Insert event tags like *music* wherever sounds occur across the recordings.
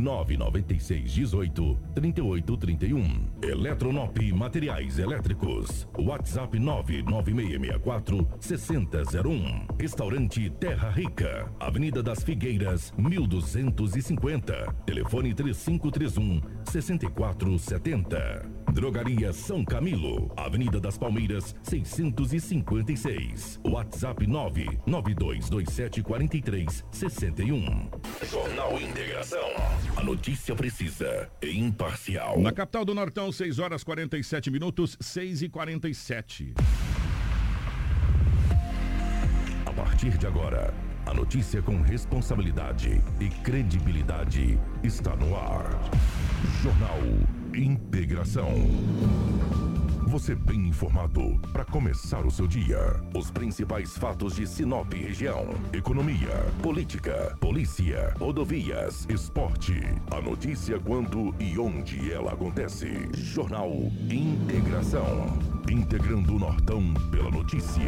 996 18 38 31. Eletronop Materiais Elétricos. WhatsApp 99664 6001. Restaurante Terra Rica. Avenida das Figueiras, 1250. Telefone 3531 6470. Drogaria São Camilo. Avenida das Palmeiras, 656. WhatsApp 99227 43 61. Jornal Integração. Notícia precisa e imparcial. Na capital do Nortão, 6 horas 47 minutos, 6 e 47. A partir de agora, a notícia com responsabilidade e credibilidade está no ar. Jornal Integração. Você bem informado para começar o seu dia. Os principais fatos de Sinop região: economia, política, polícia, rodovias, esporte. A notícia quando e onde ela acontece. Jornal Integração. Integrando o Nortão pela notícia.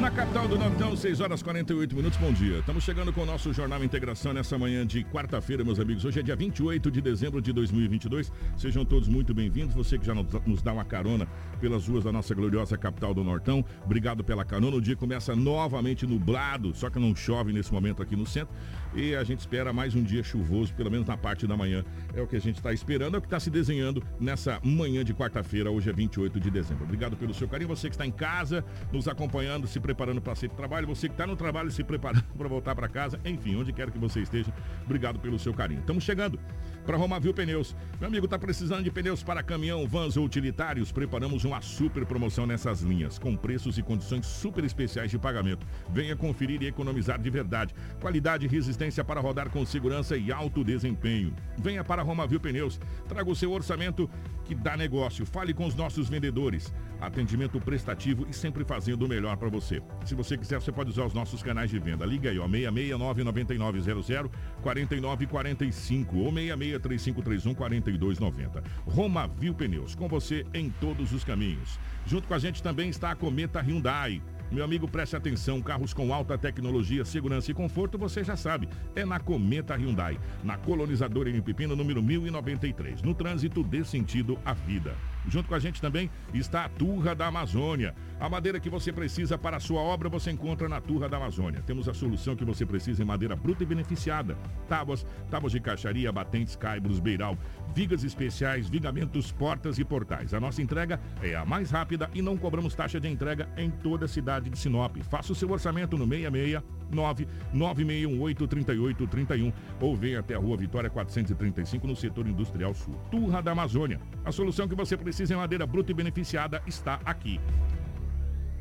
Na capital do Nortão, 6 horas 48 minutos. Bom dia. Estamos chegando com o nosso Jornal Integração nessa manhã de quarta-feira, meus amigos. Hoje é dia 28 de dezembro de 2022. Sejam todos muito bem-vindos. Você que já nos dá uma carona pelas ruas da nossa gloriosa capital do Nortão, obrigado pela carona. O dia começa novamente nublado, só que não chove nesse momento aqui no centro. E a gente espera mais um dia chuvoso, pelo menos na parte da manhã. É o que a gente está esperando, é o que está se desenhando nessa manhã de quarta-feira. Hoje é 28 de dezembro. Obrigado pelo seu carinho. Você que está em casa, nos acompanhando, se preparando para sair do trabalho. Você que está no trabalho, se preparando *laughs* para voltar para casa. Enfim, onde quer que você esteja, obrigado pelo seu carinho. Estamos chegando para Romavil Pneus. Meu amigo, está precisando de pneus para caminhão, vans ou utilitários? Preparamos uma super promoção nessas linhas, com preços e condições super especiais de pagamento. Venha conferir e economizar de verdade. Qualidade e resistência para rodar com segurança e alto desempenho. Venha para Romavil Pneus. Traga o seu orçamento que dá negócio. Fale com os nossos vendedores. Atendimento prestativo e sempre fazendo o melhor para você. Se você quiser, você pode usar os nossos canais de venda. Liga aí, ó, 669 9900 4945 ou 66 3531 4290. Roma Viu Pneus, com você em todos os caminhos. Junto com a gente também está a Cometa Hyundai. Meu amigo, preste atenção, carros com alta tecnologia, segurança e conforto, você já sabe, é na Cometa Hyundai, na colonizadora em Pepino, número 1093. No trânsito, dê sentido à vida. Junto com a gente também está a Turra da Amazônia. A madeira que você precisa para a sua obra você encontra na Turra da Amazônia. Temos a solução que você precisa em madeira bruta e beneficiada. Tábuas, tábuas de caixaria, batentes, caibros, beiral, vigas especiais, vigamentos, portas e portais. A nossa entrega é a mais rápida e não cobramos taxa de entrega em toda a cidade de Sinop. Faça o seu orçamento no 669 9618 3831 ou venha até a Rua Vitória 435 no setor industrial sul. Turra da Amazônia. A solução que você precisa precisa em madeira bruta e beneficiada está aqui.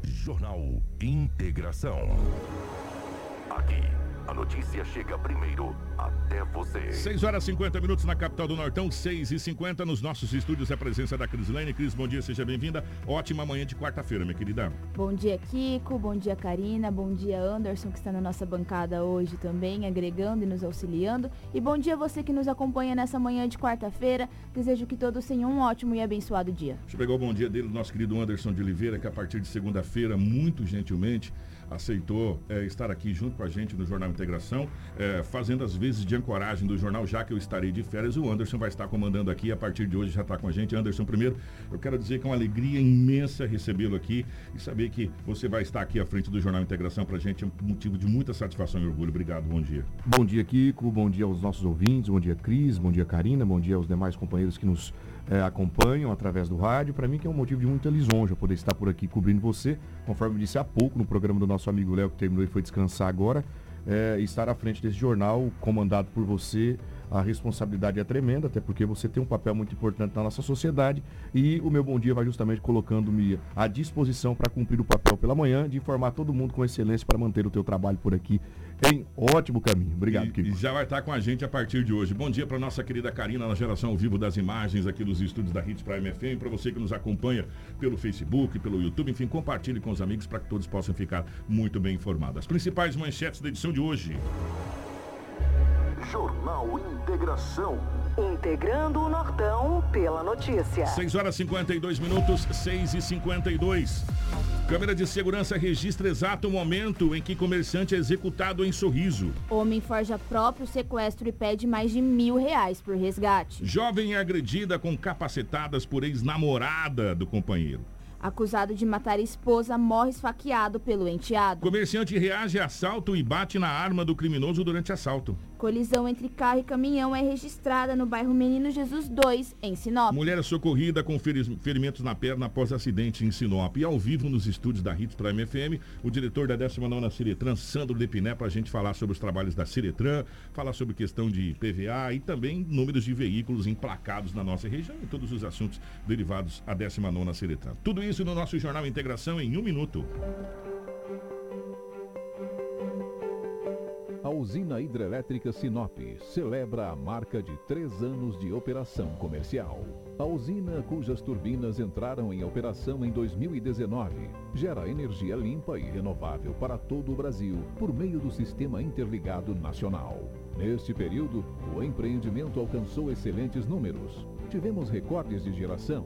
Jornal Integração. Aqui, a notícia chega primeiro até você. 6 horas e 50 minutos na capital do Nortão, 6 e 50 nos nossos estúdios. É a presença da Crislane. Cris, bom dia, seja bem-vinda. Ótima manhã de quarta-feira, minha querida. Bom dia, Kiko. Bom dia, Karina. Bom dia, Anderson, que está na nossa bancada hoje também, agregando e nos auxiliando. E bom dia você que nos acompanha nessa manhã de quarta-feira. Desejo que todos tenham um ótimo e abençoado dia. Deixa eu pegar o bom dia dele, nosso querido Anderson de Oliveira, que a partir de segunda-feira, muito gentilmente, aceitou é, estar aqui junto com a gente no Jornal Integração, é, fazendo as vezes de ancoragem do jornal, já que eu estarei de férias. O Anderson vai estar comandando aqui, a partir de hoje já está com a gente. Anderson, primeiro, eu quero dizer que é uma alegria imensa recebê-lo aqui e saber que você vai estar aqui à frente do Jornal Integração para a gente é um motivo de muita satisfação e orgulho. Obrigado, bom dia. Bom dia, Kiko, bom dia aos nossos ouvintes, bom dia, Cris, bom dia, Karina, bom dia aos demais companheiros que nos é, acompanham através do rádio. Para mim que é um motivo de muita lisonja poder estar por aqui cobrindo você, conforme disse há pouco no programa do nosso amigo Léo, que terminou e foi descansar agora, é, estar à frente desse jornal comandado por você a responsabilidade é tremenda, até porque você tem um papel muito importante na nossa sociedade e o meu bom dia vai justamente colocando-me à disposição para cumprir o papel pela manhã, de informar todo mundo com excelência para manter o teu trabalho por aqui em ótimo caminho. Obrigado, Kiko. E já vai estar com a gente a partir de hoje. Bom dia para nossa querida Karina na geração ao vivo das imagens aqui dos estúdios da Hits Prime FM, para você que nos acompanha pelo Facebook, pelo YouTube, enfim, compartilhe com os amigos para que todos possam ficar muito bem informados. As principais manchetes da edição de hoje. Jornal Integração. Integrando o Nortão pela notícia. 6 horas 52 minutos, 6 e 52. Câmera de segurança registra exato momento em que comerciante é executado em sorriso. Homem forja próprio sequestro e pede mais de mil reais por resgate. Jovem é agredida com capacetadas por ex-namorada do companheiro. Acusado de matar esposa, morre esfaqueado pelo enteado. Comerciante reage a assalto e bate na arma do criminoso durante assalto. Colisão entre carro e caminhão é registrada no bairro Menino Jesus 2, em Sinop. Mulher socorrida com ferimentos na perna após acidente em Sinop. E ao vivo nos estúdios da Hits Prime FM, o diretor da 19 Ciretran, Sandro Depiné, para a gente falar sobre os trabalhos da Ciretran, falar sobre questão de PVA e também números de veículos emplacados na nossa região e todos os assuntos derivados à 19 Ciretran. Tudo isso no nosso Jornal Integração em um minuto. Usina hidrelétrica Sinop celebra a marca de três anos de operação comercial. A usina, cujas turbinas entraram em operação em 2019, gera energia limpa e renovável para todo o Brasil por meio do Sistema Interligado Nacional. Neste período, o empreendimento alcançou excelentes números. Tivemos recordes de geração,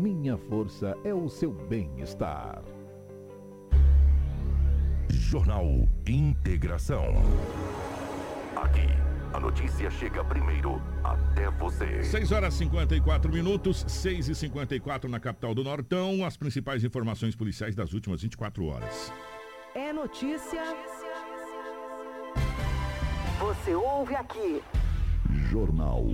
Minha força é o seu bem-estar. Jornal Integração. Aqui, a notícia chega primeiro até você. 6 horas 54 minutos, 6 e 54 na capital do Nortão. As principais informações policiais das últimas 24 horas. É notícia. Você ouve aqui. Jornal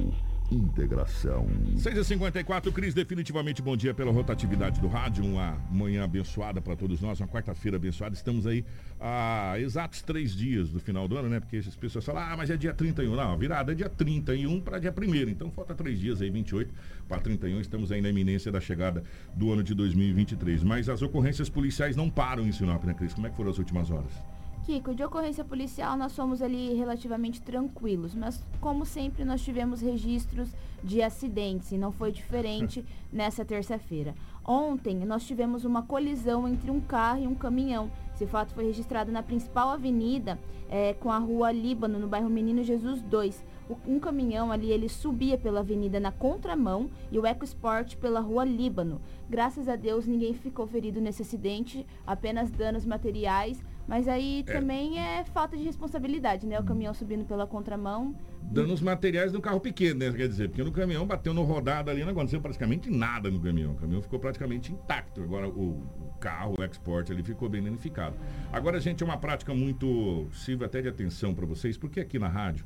Integração. 6h54, Cris, definitivamente bom dia pela rotatividade do rádio. Uma manhã abençoada para todos nós, uma quarta-feira abençoada. Estamos aí há exatos três dias do final do ano, né? Porque as pessoas falam, ah, mas é dia 31. Não, virada é dia 31 para dia 1 Então falta três dias aí, 28 para 31. Estamos aí na iminência da chegada do ano de 2023. Mas as ocorrências policiais não param em Sinop, né, Cris? Como é que foram as últimas horas? Kiko, de ocorrência policial nós fomos ali relativamente tranquilos, mas como sempre nós tivemos registros de acidentes e não foi diferente *laughs* nessa terça-feira. Ontem nós tivemos uma colisão entre um carro e um caminhão. Esse fato foi registrado na principal avenida é, com a rua Líbano, no bairro Menino Jesus 2. um caminhão ali, ele subia pela avenida na contramão e o EcoSport pela rua Líbano. Graças a Deus ninguém ficou ferido nesse acidente, apenas danos materiais mas aí é. também é falta de responsabilidade, né? O caminhão subindo pela contramão. Danos materiais no carro pequeno, né? Quer dizer, porque no caminhão bateu no rodado ali, não aconteceu praticamente nada no caminhão. O caminhão ficou praticamente intacto. Agora o, o carro, o export ali ficou bem danificado. Agora, gente, é uma prática muito. sirva até de atenção para vocês, porque aqui na rádio,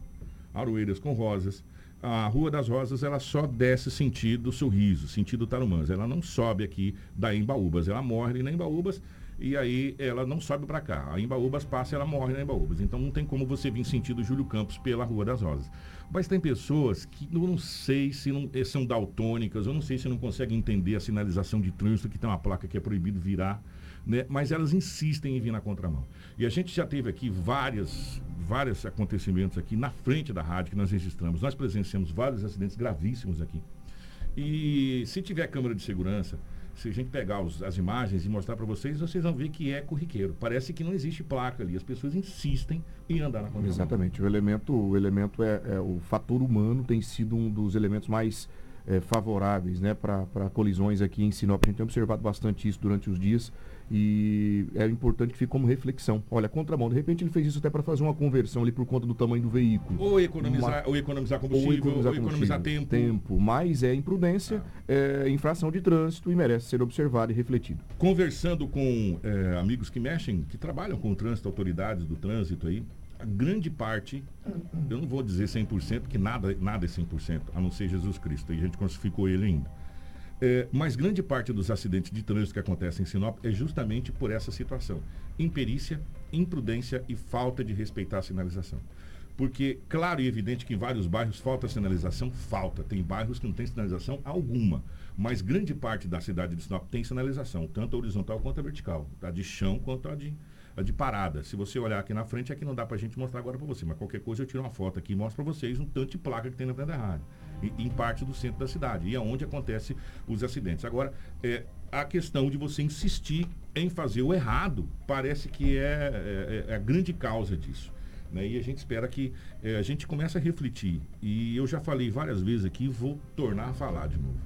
Aroeiras com Rosas, a Rua das Rosas ela só desce sentido sorriso, sentido Tarumãs. Ela não sobe aqui da Embaúbas, ela morre na Embaúbas e aí ela não sobe para cá. A Embaúbas passa ela morre na Embaúbas. Então não tem como você vir sentido Júlio Campos pela Rua das Rosas. Mas tem pessoas que eu não sei se não, eh, são daltônicas, eu não sei se não conseguem entender a sinalização de trânsito, que tem uma placa que é proibido virar, né? mas elas insistem em vir na contramão. E a gente já teve aqui várias, vários acontecimentos aqui na frente da rádio que nós registramos. Nós presenciamos vários acidentes gravíssimos aqui. E se tiver câmera de segurança, se a gente pegar os, as imagens e mostrar para vocês, vocês vão ver que é corriqueiro. Parece que não existe placa ali. As pessoas insistem em andar na contramão. Exatamente. O elemento, o elemento é, é, o fator humano tem sido um dos elementos mais é, favoráveis né, para colisões aqui em Sinop. A gente tem observado bastante isso durante os dias. E é importante que fique como reflexão. Olha, contramão, de repente ele fez isso até para fazer uma conversão ali por conta do tamanho do veículo. Ou economizar, uma... ou economizar combustível, ou economizar, ou economizar tempo. tempo. Mas é imprudência, ah. é infração de trânsito e merece ser observado e refletido. Conversando com é, amigos que mexem, que trabalham com o trânsito, autoridades do trânsito aí, a grande parte, eu não vou dizer 100%, porque nada, nada é 100%, a não ser Jesus Cristo, e a gente crucificou ele ainda. É, mas grande parte dos acidentes de trânsito que acontecem em Sinop é justamente por essa situação. Imperícia, imprudência e falta de respeitar a sinalização. Porque, claro e evidente que em vários bairros falta sinalização, falta. Tem bairros que não tem sinalização alguma. Mas grande parte da cidade de Sinop tem sinalização, tanto a horizontal quanto a vertical. Tá? De chão quanto a de, a de parada. Se você olhar aqui na frente, aqui não dá pra gente mostrar agora pra você, mas qualquer coisa eu tiro uma foto aqui e mostro pra vocês um tanto de placa que tem na frente da rádio. Em parte do centro da cidade, e é onde acontece os acidentes. Agora, é, a questão de você insistir em fazer o errado parece que é, é, é a grande causa disso. Né? E a gente espera que é, a gente comece a refletir. E eu já falei várias vezes aqui vou tornar a falar de novo.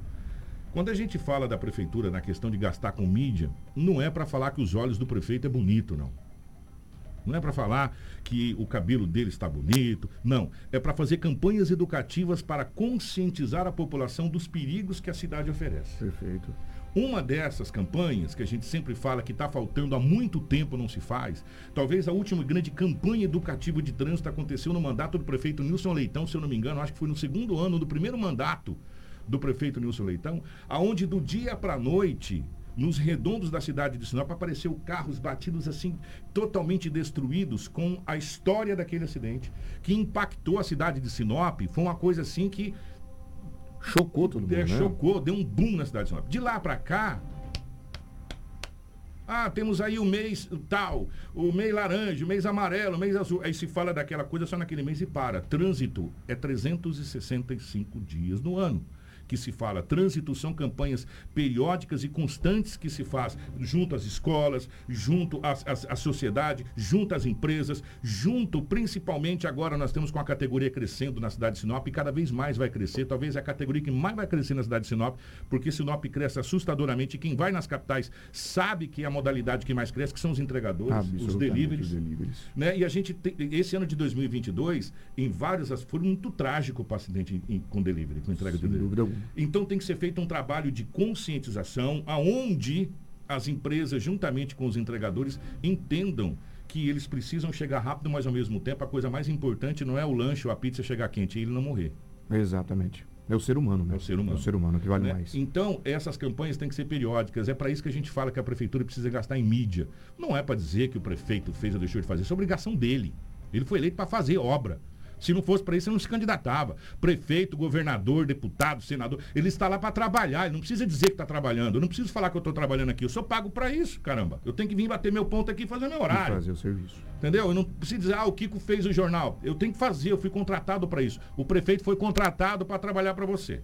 Quando a gente fala da prefeitura na questão de gastar com mídia, não é para falar que os olhos do prefeito é bonito, não. Não é para falar que o cabelo dele está bonito, não. É para fazer campanhas educativas para conscientizar a população dos perigos que a cidade oferece. Perfeito. Uma dessas campanhas que a gente sempre fala que está faltando há muito tempo não se faz, talvez a última grande campanha educativa de trânsito aconteceu no mandato do prefeito Nilson Leitão, se eu não me engano, acho que foi no segundo ano do primeiro mandato do prefeito Nilson Leitão, aonde do dia para a noite nos redondos da cidade de Sinop apareceu carros batidos assim, totalmente destruídos, com a história daquele acidente, que impactou a cidade de Sinop. Foi uma coisa assim que Chocou todo mundo, é, né? Chocou, deu um boom na cidade de Sinop. De lá para cá, ah, temos aí o mês tal, o mês laranja, o mês amarelo, o mês azul. Aí se fala daquela coisa só naquele mês e para. Trânsito é 365 dias no ano que se fala. Trânsito são campanhas periódicas e constantes que se faz junto às escolas, junto às, às, à sociedade, junto às empresas, junto principalmente agora nós temos com a categoria crescendo na cidade de Sinop e cada vez mais vai crescer. Talvez é a categoria que mais vai crescer na cidade de Sinop, porque Sinop cresce assustadoramente. E quem vai nas capitais sabe que é a modalidade que mais cresce, que são os entregadores, os deliveries. deliveries. Né? E a gente tem, esse ano de 2022, em vários, foi muito trágico o acidente em, com delivery, com entrega Sem de delivery. Então tem que ser feito um trabalho de conscientização, aonde as empresas, juntamente com os entregadores, entendam que eles precisam chegar rápido, mas ao mesmo tempo a coisa mais importante não é o lanche ou a pizza chegar quente, e ele não morrer. Exatamente. É o ser humano, né? É o ser humano. É o ser humano que vale né? mais. Então, essas campanhas têm que ser periódicas. É para isso que a gente fala que a prefeitura precisa gastar em mídia. Não é para dizer que o prefeito fez ou deixou de fazer. Isso é obrigação dele. Ele foi eleito para fazer obra. Se não fosse para isso, ele não se candidatava. Prefeito, governador, deputado, senador, ele está lá para trabalhar. Ele não precisa dizer que está trabalhando. Eu não preciso falar que eu estou trabalhando aqui. Eu sou pago para isso, caramba. Eu tenho que vir bater meu ponto aqui e fazer meu horário. fazer o serviço. Entendeu? Eu não preciso dizer, ah, o Kiko fez o jornal. Eu tenho que fazer, eu fui contratado para isso. O prefeito foi contratado para trabalhar para você.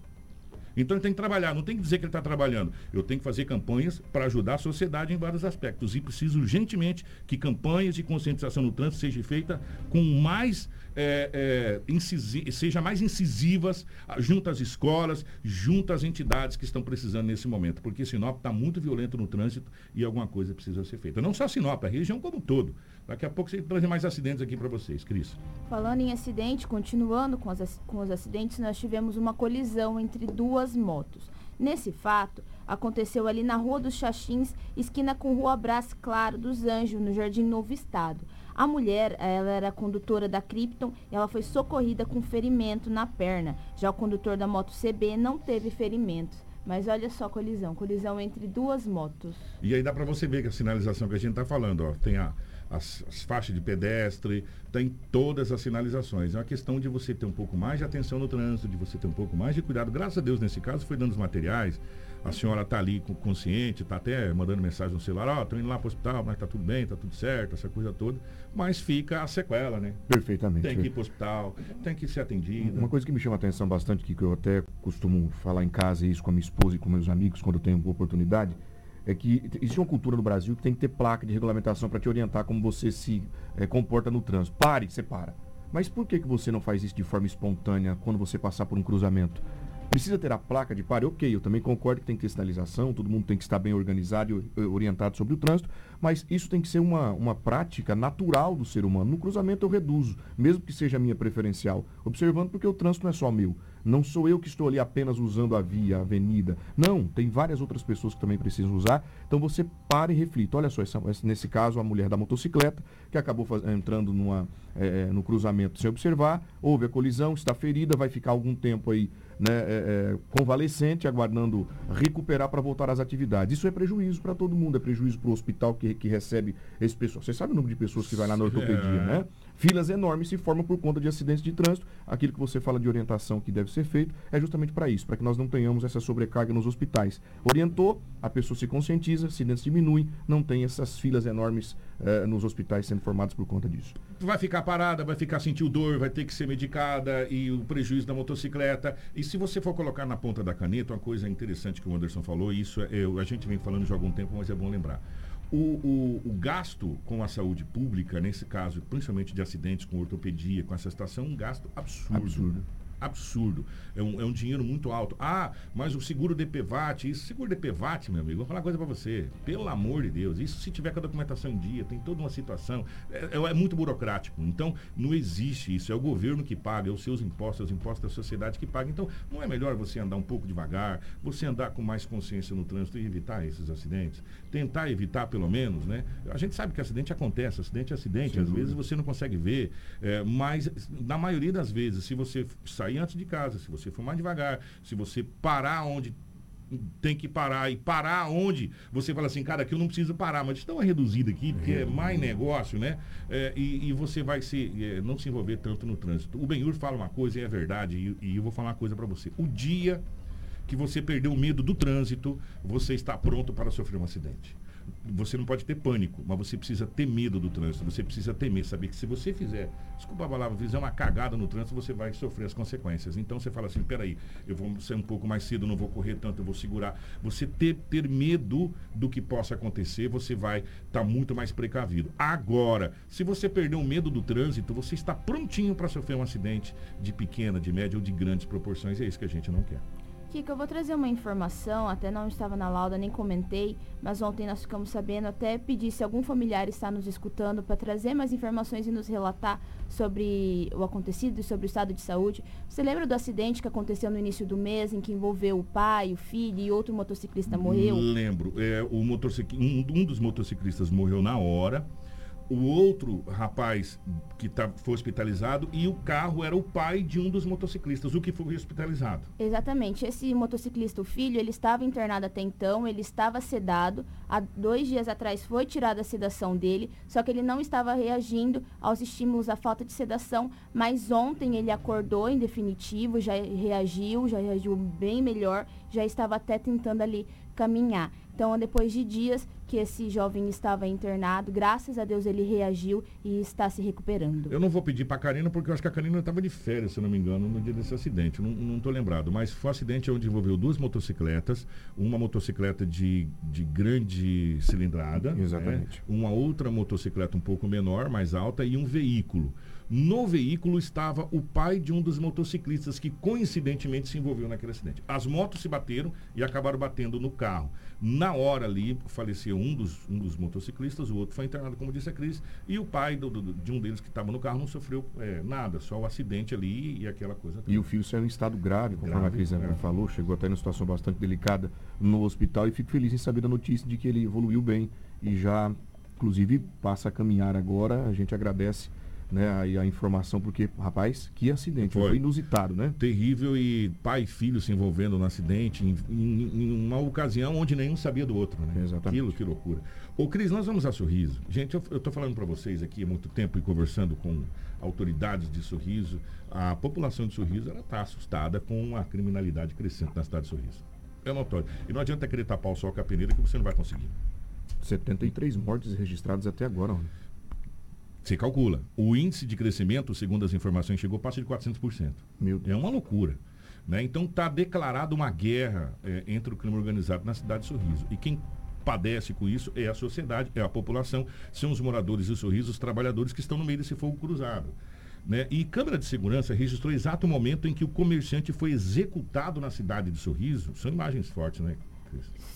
Então ele tem que trabalhar, não tem que dizer que ele está trabalhando. Eu tenho que fazer campanhas para ajudar a sociedade em vários aspectos. E preciso urgentemente que campanhas de conscientização no trânsito sejam feitas com mais. é, é, incisi- seja mais incisivas junto às escolas, junto às entidades que estão precisando nesse momento. Porque Sinop está muito violento no trânsito e alguma coisa precisa ser feita. Não só Sinop, a região como um todo. Daqui a pouco você trazer mais acidentes aqui para vocês, Cris. Falando em acidente, continuando com, as com os acidentes, nós tivemos uma colisão entre duas motos. Nesse fato, aconteceu ali na Rua dos Xaxins, esquina com Rua Brás Claro dos Anjos, no Jardim Novo Estado. A mulher, ela era condutora da Krypton e ela foi socorrida com ferimento na perna. Já o condutor da moto CB não teve ferimentos. Mas olha só a colisão, colisão entre duas motos. E aí dá para você ver que a sinalização que a gente está falando, ó, tem a, as, as faixas de pedestre, tem todas as sinalizações. É uma questão de você ter um pouco mais de atenção no trânsito, de você ter um pouco mais de cuidado. Graças a Deus, nesse caso, foi dando os materiais. A senhora está ali consciente, está até mandando mensagem no celular, ó, tô indo lá para o hospital, mas tá tudo bem, tá tudo certo, essa coisa toda. Mas fica a sequela, né? Perfeitamente. Tem que ir para o hospital, tem que ser atendida. Uma coisa que me chama a atenção bastante, que eu até costumo falar em casa isso com a minha esposa e com meus amigos quando eu tenho oportunidade, é que existe uma cultura no Brasil que tem que ter placa de regulamentação para te orientar como você se eh, comporta no trânsito. Pare, você para. Mas por que, que você não faz isso de forma espontânea quando você passar por um cruzamento? Precisa ter a placa de pare, ok, eu também concordo que tem que ter sinalização, todo mundo tem que estar bem organizado e orientado sobre o trânsito, mas isso tem que ser uma, uma prática natural do ser humano. No cruzamento eu reduzo, mesmo que seja a minha preferencial, observando porque o trânsito não é só meu. Não sou eu que estou ali apenas usando a via, a avenida. Não, tem várias outras pessoas que também precisam usar. Então você para e reflita. Olha só, essa- nesse caso, a mulher da motocicleta, que acabou faz- entrando numa, eh, no cruzamento sem observar, houve a colisão, está ferida, vai ficar algum tempo aí né, eh, eh, convalescente, aguardando recuperar para voltar às atividades. Isso é prejuízo para todo mundo, é prejuízo para o hospital que, que recebe esse pessoal. Você sabe o número de pessoas que vai lá na ortopedia, É. né? filas enormes se formam por conta de acidentes de trânsito. Aquilo que você fala de orientação que deve ser feito é justamente para isso, para que nós não tenhamos essa sobrecarga nos hospitais. Orientou, a pessoa se conscientiza, acidentes diminuem, não tem essas filas enormes eh, nos hospitais sendo formados por conta disso. Vai ficar parada, vai ficar sentindo dor, vai ter que ser medicada e o prejuízo da motocicleta. Se você for colocar na ponta da caneta, uma coisa interessante que o Anderson falou, isso é, a gente vem falando já há algum tempo, mas é bom lembrar. O, o, o, gasto com a saúde pública, nesse caso, principalmente de acidentes com ortopedia, com essa estação, é um gasto absurdo. Absurdo absurdo. É um, é um dinheiro muito alto. Ah, mas o seguro DPVAT, isso, seguro DPVAT, meu amigo, vou falar uma coisa para você. Pelo amor de Deus, isso se tiver com a documentação em dia, tem toda uma situação. É, é, é, muito burocrático. Então, não existe isso. É o governo que paga, é os seus impostos, os impostos da sociedade que paga. Então, não é melhor você andar um pouco devagar, você andar com mais consciência no trânsito e evitar esses acidentes? Tentar evitar, pelo menos, né? A gente sabe que acidente acontece, acidente é acidente, Sem às dúvida. vezes você não consegue ver, é, mas na maioria das vezes, se você sair sair antes de casa, se você for mais devagar, se você parar onde tem que parar e parar onde você fala assim, cara, aqui eu não preciso parar, mas estão reduzido aqui, porque é mais negócio, né? É, e, e, você vai se, é, não se envolver tanto no trânsito. O Benhur fala uma coisa e é verdade, e, e eu vou falar uma coisa para você. O dia que você perdeu o medo do trânsito, você está pronto para sofrer um acidente você não pode ter pânico, mas você precisa ter medo do trânsito. Você precisa temer, saber que se você fizer, desculpa a palavra, fizer uma cagada no trânsito, você vai sofrer as consequências. Então você fala assim, peraí, eu vou ser um pouco mais cedo, não vou correr tanto, eu vou segurar. Você ter, ter medo do que possa acontecer, você vai estar tá muito mais precavido. Agora, se você perder o medo do trânsito, você está prontinho para sofrer um acidente de pequena, de média ou de grandes proporções. É isso que a gente não quer. Kika, eu vou trazer uma informação, até não estava na lauda, nem comentei, mas ontem nós ficamos sabendo, até pedir se algum familiar está nos escutando para trazer mais informações e nos relatar sobre o acontecido e sobre o estado de saúde. Você lembra do acidente que aconteceu no início do mês, em que envolveu o pai, o filho e outro motociclista morreu? Lembro. É, o motocicl... um, um dos motociclistas morreu na hora o outro rapaz que tá, foi hospitalizado e o carro era o pai de um dos motociclistas, o que foi hospitalizado. Exatamente. Esse motociclista, o filho, ele estava internado até então, ele estava sedado. Há dois dias atrás foi tirada a sedação dele, só que ele não estava reagindo aos estímulos à falta de sedação. Mas ontem ele acordou em definitivo, já reagiu, já reagiu bem melhor, já estava até tentando ali caminhar. Então, depois de dias que esse jovem estava internado, graças a Deus ele reagiu e está se recuperando. Eu não vou pedir para a Karina, porque eu acho que a Karina estava de férias, se não me engano, no dia desse acidente. Não estou lembrado, mas foi um acidente onde envolveu duas motocicletas, uma motocicleta de, de grande cilindrada? Exatamente. Né? uma outra motocicleta um pouco menor, mais alta, e um veículo. No veículo estava o pai de um dos motociclistas que coincidentemente se envolveu naquele acidente. As motos se bateram e acabaram batendo no carro. Na hora ali, faleceu um dos, um dos motociclistas, o outro foi internado, como disse a Cris, e o pai do, do, de um deles que estava no carro não sofreu é, nada, só o acidente ali e aquela coisa. Toda. E o filho saiu em estado grave, conforme grave, a Cris é. falou, chegou até em uma situação bastante delicada no hospital e fico feliz em saber da notícia de que ele evoluiu bem e já, inclusive, passa a caminhar agora. A gente agradece né, a, a, informação, porque, rapaz, que acidente, foi, foi inusitado, né? Terrível e pai e filho se envolvendo no acidente em, em, em uma ocasião onde nenhum sabia do outro, né? Exatamente. Aquilo, que loucura. Ô, Cris, nós vamos a Sorriso. Gente, eu, estou falando para vocês aqui há muito tempo e conversando com autoridades de Sorriso, a população de Sorriso, ela está assustada com a criminalidade crescente na cidade de Sorriso. É notório. E não adianta querer tapar o sol com a peneira que você não vai conseguir. 73 mortes registradas até agora, mano. Você calcula. O índice de crescimento, segundo as informações, chegou passa de 400%. Meu. É uma loucura. Né? Então está declarada uma guerra é, entre o crime organizado na cidade de Sorriso. E quem padece com isso é a sociedade, é a população, são os moradores de Sorriso, os trabalhadores que estão no meio desse fogo cruzado. Né? E câmera de segurança registrou exato o momento em que o comerciante foi executado na cidade de Sorriso. São imagens fortes, né?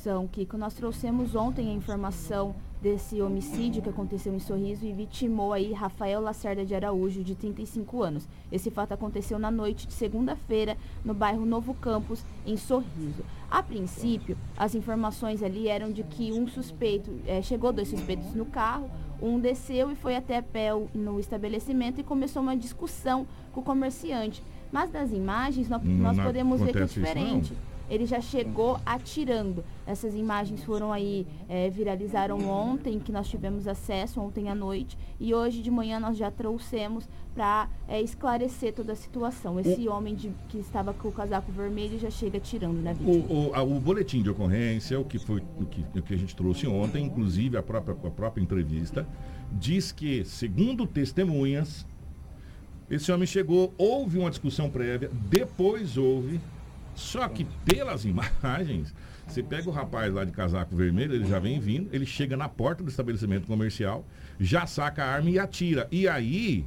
São, Kiko. Nós trouxemos ontem a informação desse homicídio que aconteceu em Sorriso e vitimou aí Rafael Lacerda de Araújo, de 35 anos. Esse fato aconteceu na noite de segunda-feira no bairro Novo Campos, em Sorriso. A princípio, as informações ali eram de que um suspeito, é, chegou dois suspeitos no carro, um desceu e foi até pé no estabelecimento e começou uma discussão com o comerciante. Mas das imagens nós, nós podemos ver que é diferente. Isso, ele já chegou atirando. Essas imagens foram aí, é, viralizaram ontem, que nós tivemos acesso, ontem à noite, e hoje de manhã nós já trouxemos para é, esclarecer toda a situação. Esse o... homem de, que estava com o casaco vermelho já chega atirando na vítima. O, o, o boletim de ocorrência, o que foi o que, o que a gente trouxe ontem, inclusive a própria, a própria entrevista, diz que, segundo testemunhas, esse homem chegou, houve uma discussão prévia, depois houve, só que pelas imagens, você pega o rapaz lá de casaco vermelho, ele já vem vindo, ele chega na porta do estabelecimento comercial, já saca a arma e atira. E aí,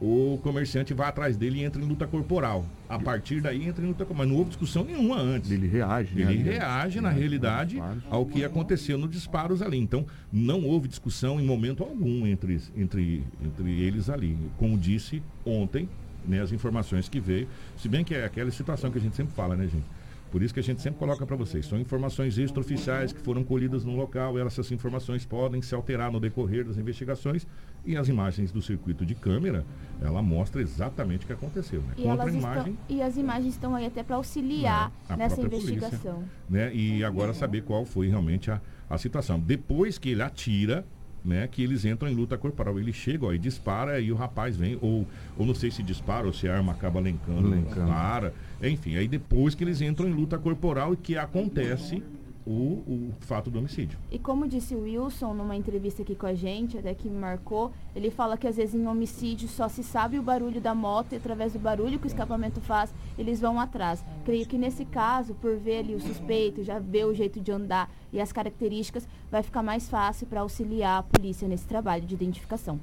o comerciante vai atrás dele e entra em luta corporal. A partir daí entra em luta corporal. Mas não houve discussão nenhuma antes. Ele reage. Ele né? reage, na realidade, ao que aconteceu nos disparos ali. Então, não houve discussão em momento algum entre, entre, entre eles ali. Como disse ontem, né, as informações que veio. Se bem que é aquela situação que a gente sempre fala, né, gente? Por isso que a gente sempre coloca para vocês. São informações extraoficiais que foram colhidas no local. Essas informações podem se alterar no decorrer das investigações. E as imagens do circuito de câmera, ela mostra exatamente o que aconteceu. Né? E, Contra imagem, estão, e as imagens estão aí até para auxiliar né, nessa investigação. Polícia, né? E agora saber qual foi realmente a, a situação. Depois que ele atira, né, que eles entram em luta corporal. Ele chega ó, e dispara e o rapaz vem, ou, ou não sei se dispara ou se a arma acaba lencando, lencando. para. Enfim, aí depois que eles entram em luta corporal e que acontece o, o fato do homicídio. E como disse o Wilson numa entrevista aqui com a gente, até que me marcou, ele fala que às vezes em homicídio só se sabe o barulho da moto e através do barulho que o escapamento faz, eles vão atrás. Creio que nesse caso, por ver ali o suspeito, já ver o jeito de andar e as características, vai ficar mais fácil para auxiliar a polícia nesse trabalho de identificação.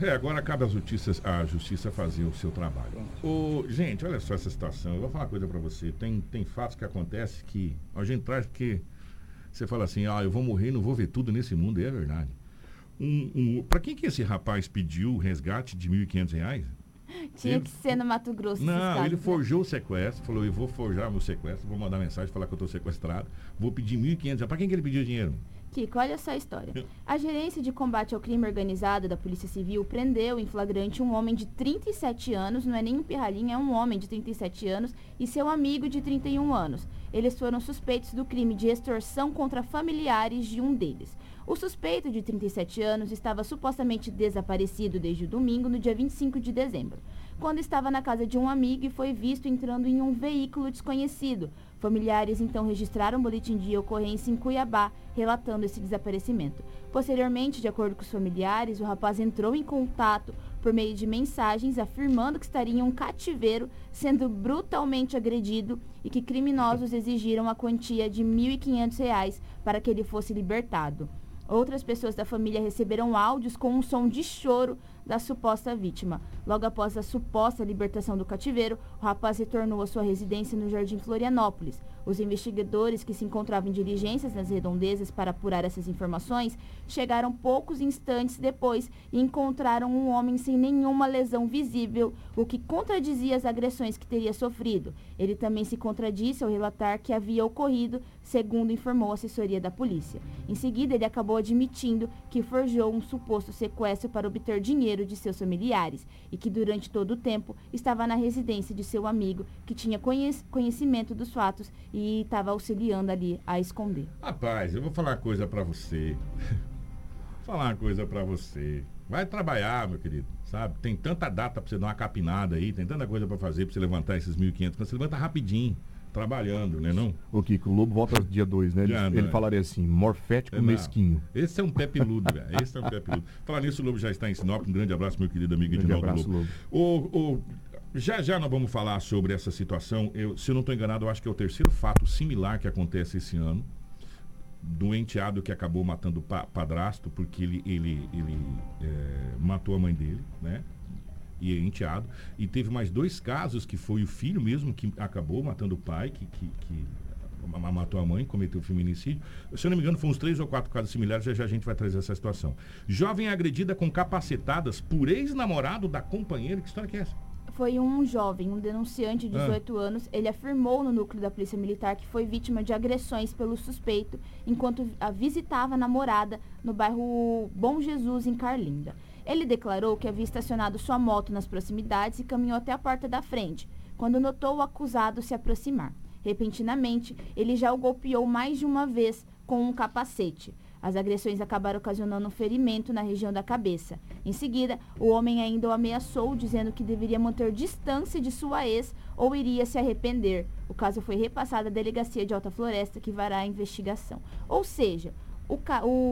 É, agora cabe à justiça, à justiça fazer o seu trabalho. O, gente, olha só essa situação. Eu vou falar uma coisa para você. Tem, tem fatos que acontecem que a gente traz que você fala assim, ah, eu vou morrer não vou ver tudo nesse mundo. E é verdade. Um, um, para quem que esse rapaz pediu o resgate de R$ 1.500? Tinha ele, que ser no Mato Grosso. Não, ele né? forjou o sequestro, falou, eu vou forjar meu sequestro, vou mandar mensagem, falar que eu estou sequestrado, vou pedir R$ 1.500. Para quem que ele pediu dinheiro? Kiko, olha só a história. A gerência de combate ao crime organizado da Polícia Civil prendeu em flagrante um homem de 37 anos, não é nem um pirralhinho, é um homem de 37 anos e seu amigo de 31 anos. Eles foram suspeitos do crime de extorsão contra familiares de um deles. O suspeito de 37 anos estava supostamente desaparecido desde o domingo, no dia 25 de dezembro, quando estava na casa de um amigo e foi visto entrando em um veículo desconhecido, Familiares então registraram um boletim de ocorrência em Cuiabá, relatando esse desaparecimento. Posteriormente, de acordo com os familiares, o rapaz entrou em contato por meio de mensagens afirmando que estaria em um cativeiro sendo brutalmente agredido e que criminosos exigiram a quantia de R$ 1.500 para que ele fosse libertado. Outras pessoas da família receberam áudios com um som de choro da suposta vítima. Logo após a suposta libertação do cativeiro, o rapaz retornou à sua residência no Jardim Florianópolis. Os investigadores que se encontravam em diligências nas redondezas para apurar essas informações chegaram poucos instantes depois e encontraram um homem sem nenhuma lesão visível, o que contradizia as agressões que teria sofrido. Ele também se contradisse ao relatar que havia ocorrido, segundo informou a assessoria da polícia. Em seguida, ele acabou admitindo que forjou um suposto sequestro para obter dinheiro de seus familiares e que durante todo o tempo estava na residência de seu amigo, que tinha conhecimento dos fatos e estava auxiliando ali a esconder. Rapaz, eu vou falar uma coisa para você. *laughs* falar uma coisa para você. Vai trabalhar, meu querido, sabe? Tem tanta data para você dar uma capinada aí, tem tanta coisa para fazer para você levantar esses 1.500, você levanta rapidinho trabalhando, né não? O Kiko, o Lobo volta dia 2, né? Ele, ele, falaria assim, morfético é, mesquinho. Esse é um pé peludo, velho. Esse é um pé peludo. *laughs* Falar nisso, o Lobo já está em Sinop. Um grande abraço, meu querido amigo grande Edinaldo abraço, Lobo. Lobo. O, o, já já nós vamos falar sobre essa situação. Eu, se eu não estou enganado, eu acho que é o terceiro fato similar que acontece esse ano. Do enteado que acabou matando o pa, padrasto, porque ele, ele, ele é, matou a mãe dele, né? E é enteado. E teve mais dois casos que foi o filho mesmo que acabou matando o pai, que, que, que matou a mãe, cometeu feminicídio. Se eu não me engano, foram uns três ou quatro casos similares, já, já a gente vai trazer essa situação. Jovem agredida com capacetadas por ex-namorado da companheira, que história que é essa? Foi um jovem, um denunciante de 18 ah. anos. Ele afirmou no núcleo da Polícia Militar que foi vítima de agressões pelo suspeito enquanto a visitava a namorada no bairro Bom Jesus, em Carlinda. Ele declarou que havia estacionado sua moto nas proximidades e caminhou até a porta da frente, quando notou o acusado se aproximar. Repentinamente, ele já o golpeou mais de uma vez com um capacete. As agressões acabaram ocasionando um ferimento na região da cabeça. Em seguida, o homem ainda o ameaçou, dizendo que deveria manter distância de sua ex ou iria se arrepender. O caso foi repassado à delegacia de Alta Floresta, que vará a investigação. Ou seja, o,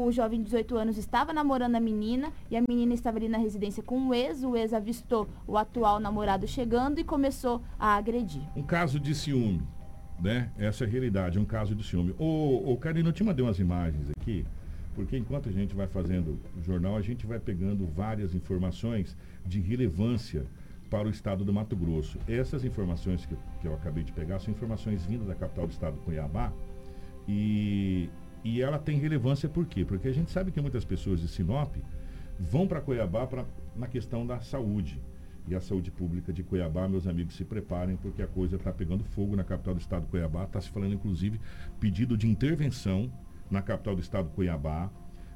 o, jovem de 18 anos estava namorando a menina e a menina estava ali na residência com o ex. O ex avistou o atual namorado chegando e começou a agredir. Um caso de ciúme, né? Essa é a realidade, um caso de ciúme. Ô Karina, eu te mandei umas imagens aqui porque enquanto a gente vai fazendo o jornal, a gente vai pegando várias informações de relevância para o estado do Mato Grosso. Essas informações que, que eu acabei de pegar são informações vindas da capital do estado, Cuiabá, e, e ela tem relevância por quê? Porque a gente sabe que muitas pessoas de Sinop vão para Cuiabá pra, na questão da saúde. E a saúde pública de Cuiabá, meus amigos, se preparem, porque a coisa está pegando fogo na capital do estado, Cuiabá. Está se falando, inclusive, pedido de intervenção na capital do estado, Cuiabá.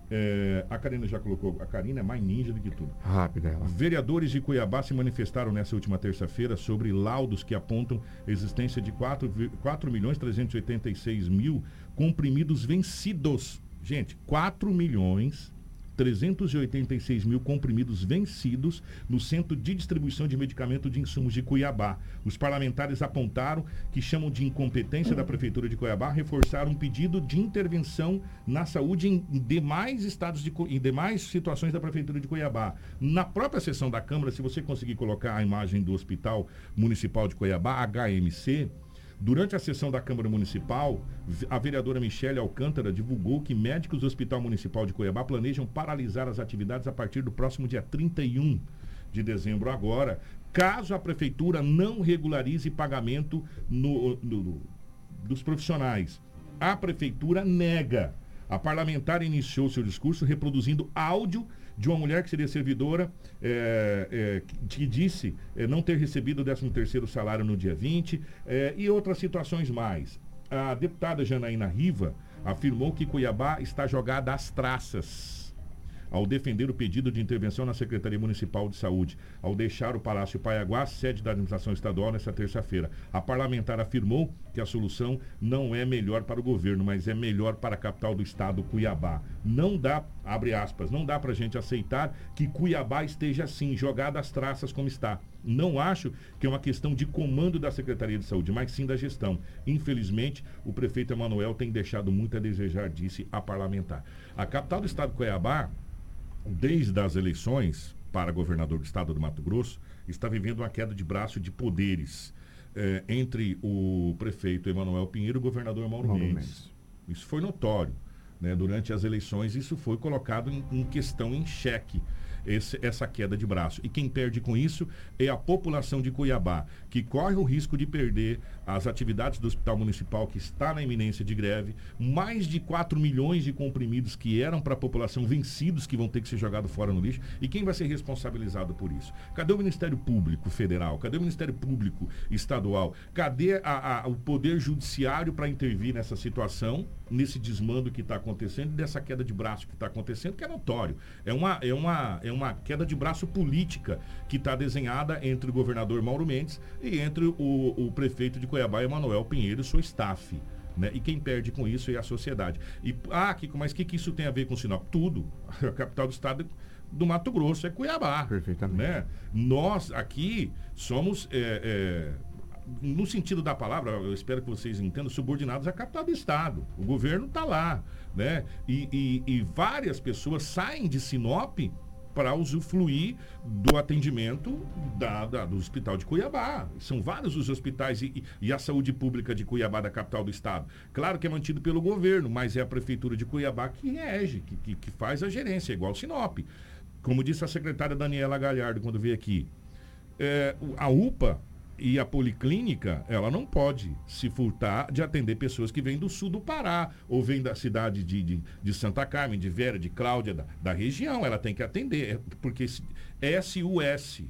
É, a Karina já colocou, a Karina é mais ninja do que tudo. Rápida ela. Vereadores de Cuiabá se manifestaram nessa última terça-feira sobre laudos que apontam a existência de 4, 4 milhões 386 mil comprimidos vencidos. Gente, 4 milhões 386 mil comprimidos vencidos no Centro de Distribuição de Medicamento de Insumos de Cuiabá. Os parlamentares apontaram que chamam de incompetência da Prefeitura de Cuiabá reforçar um pedido de intervenção na saúde em demais estados, de, em demais situações da Prefeitura de Cuiabá. Na própria sessão da Câmara, se você conseguir colocar a imagem do Hospital Municipal de Cuiabá, HMC, Durante a sessão da Câmara Municipal, a vereadora Michele Alcântara divulgou que médicos do Hospital Municipal de Cuiabá planejam paralisar as atividades a partir do próximo dia 31 de dezembro agora, caso a prefeitura não regularize pagamento no, no, no, dos profissionais. A prefeitura nega. A parlamentar iniciou seu discurso reproduzindo áudio de uma mulher que seria servidora, é, é, que disse é, não ter recebido o 13 terceiro salário no dia 20, é, e outras situações mais. A deputada Janaína Riva afirmou que Cuiabá está jogada às traças ao defender o pedido de intervenção na Secretaria Municipal de Saúde, ao deixar o Palácio Paiaguá, sede da administração estadual, nesta terça-feira. A parlamentar afirmou que a solução não é melhor para o governo, mas é melhor para a capital do estado, Cuiabá. Não dá, abre aspas, não dá para a gente aceitar que Cuiabá esteja assim, jogada às traças como está. Não acho que é uma questão de comando da Secretaria de Saúde, mas sim da gestão. Infelizmente, o prefeito Emanuel tem deixado muito a desejar, disse a parlamentar. A capital do estado, Cuiabá, desde as eleições para governador do estado do Mato Grosso, está vivendo uma queda de braço de poderes eh, entre o prefeito Emanuel Pinheiro e o governador Mauro, Mauro Mendes. Mendes. Isso foi notório. Né? Durante as eleições, isso foi colocado em, em questão, em xeque esse, essa queda de braço. E quem perde com isso é a população de Cuiabá, que corre o risco de perder as atividades do Hospital Municipal, que está na iminência de greve, mais de 4 milhões de comprimidos que eram para a população vencidos, que vão ter que ser jogados fora no lixo. E quem vai ser responsabilizado por isso? Cadê o Ministério Público Federal? Cadê o Ministério Público Estadual? Cadê a, a, o Poder Judiciário para intervir nessa situação, nesse desmando que está acontecendo, dessa queda de braço que está acontecendo, que é notório. É uma, é uma, é uma queda de braço política que está desenhada entre o governador Mauro Mendes e entre o, o prefeito de Cuiabá, Emanuel Pinheiro, e seu staff. Né? E quem perde com isso é a sociedade. E, ah, Kiko, mas o que, que isso tem a ver com Sinop? Tudo. *laughs* A capital do estado do Mato Grosso é Cuiabá. Perfeitamente. Né? Nós aqui somos, é, é, no sentido da palavra, eu espero que vocês entendam, subordinados à capital do estado. O governo está lá. Né? E, e, e várias pessoas saem de Sinop para usufruir do atendimento da, da, do Hospital de Cuiabá. São vários os hospitais e, e, a saúde pública de Cuiabá, da capital do estado. Claro que é mantido pelo governo, mas é a Prefeitura de Cuiabá que rege, que, que, que faz a gerência, igual Sinop. Como disse a secretária Daniela Galhardo quando veio aqui, é, a UPA e a policlínica, ela não pode se furtar de atender pessoas que vêm do sul do Pará, ou vêm da cidade de, de, de Santa Carmen, de Vera, de Cláudia, da, da, região. Ela tem que atender, é, porque SUS,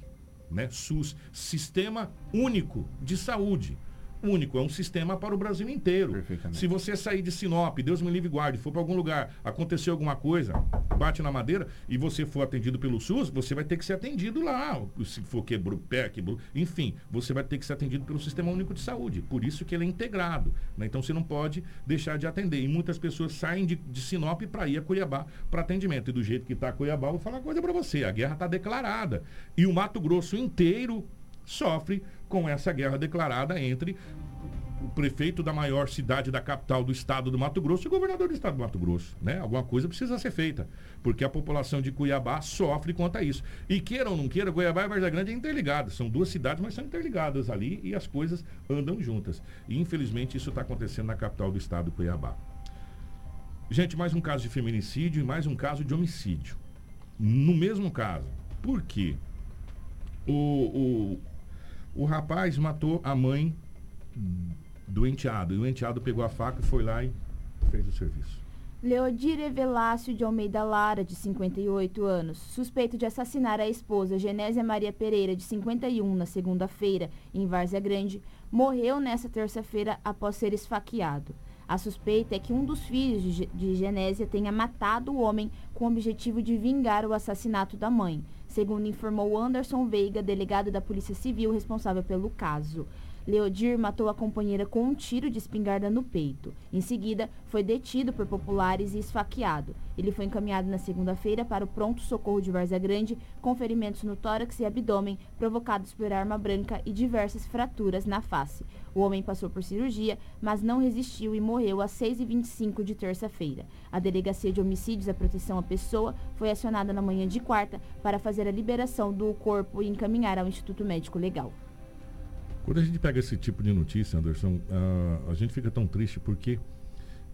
né? SUS, Sistema Único de Saúde. Único, é um sistema para o Brasil inteiro. Se você sair de Sinop, Deus me livre guarde, for para algum lugar, aconteceu alguma coisa, bate na madeira e você for atendido pelo SUS, você vai ter que ser atendido lá. Se for quebrou pé, quebrou, enfim, você vai ter que ser atendido pelo Sistema Único de Saúde. Por isso que ele é integrado. né? Então você não pode deixar de atender. E muitas pessoas saem de, de Sinop para ir a Cuiabá para atendimento. E do jeito que está Cuiabá, eu vou falar uma coisa para você: a guerra está declarada. E o Mato Grosso inteiro sofre com essa guerra declarada entre o prefeito da maior cidade da capital do estado do Mato Grosso e o governador do estado do Mato Grosso. Né? Alguma coisa precisa ser feita, porque a população de Cuiabá sofre quanto a isso. E queira ou não queira, Cuiabá e Vargas Grande é interligado. São duas cidades, mas são interligadas ali e as coisas andam juntas. E infelizmente isso está acontecendo na capital do estado, Cuiabá. Gente, mais um caso de feminicídio e mais um caso de homicídio. No mesmo caso. Por quê? O, o, o rapaz matou a mãe do enteado. E o enteado pegou a faca e foi lá e fez o serviço. Leodir Evelácio de Almeida Lara, de 58 anos, suspeito de assassinar a esposa Genésia Maria Pereira, de 51, na segunda-feira, em Várzea Grande, morreu nesta terça-feira após ser esfaqueado. A suspeita é que um dos filhos de Genésia tenha matado o homem com o objetivo de vingar o assassinato da mãe, segundo informou Anderson Veiga, delegado da Polícia Civil responsável pelo caso. Leodir matou a companheira com um tiro de espingarda no peito. Em seguida, foi detido por populares e esfaqueado. Ele foi encaminhado na segunda-feira para o pronto-socorro de Várzea Grande, com ferimentos no tórax e abdômen provocados por arma branca e diversas fraturas na face. O homem passou por cirurgia, mas não resistiu e morreu às 6h25 de terça-feira. A Delegacia de Homicídios e a Proteção à Pessoa foi acionada na manhã de quarta para fazer a liberação do corpo e encaminhar ao Instituto Médico Legal. Quando a gente pega esse tipo de notícia, Anderson, ah, a gente fica tão triste porque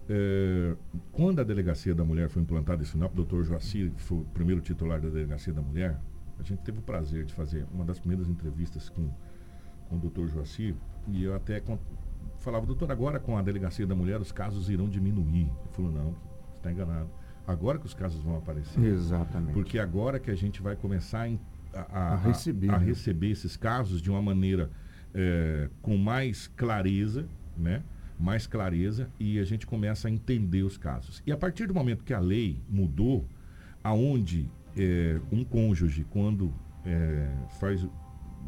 eh, quando a delegacia da mulher foi implantada em Sinop, o doutor Joacir, que foi o primeiro titular da delegacia da mulher, a gente teve o prazer de fazer uma das primeiras entrevistas com, com o doutor Joacir e eu até falava, doutor, agora com a delegacia da mulher os casos irão diminuir. Ele falou, não, você está enganado. Agora que os casos vão aparecer. Exatamente. Porque agora que a gente vai começar a, a- a- A receber, a né? receber esses casos de uma maneira eh, com mais clareza, né? Mais clareza e a gente começa a entender os casos. E a partir do momento que a lei mudou, aonde eh, um cônjuge, quando eh, faz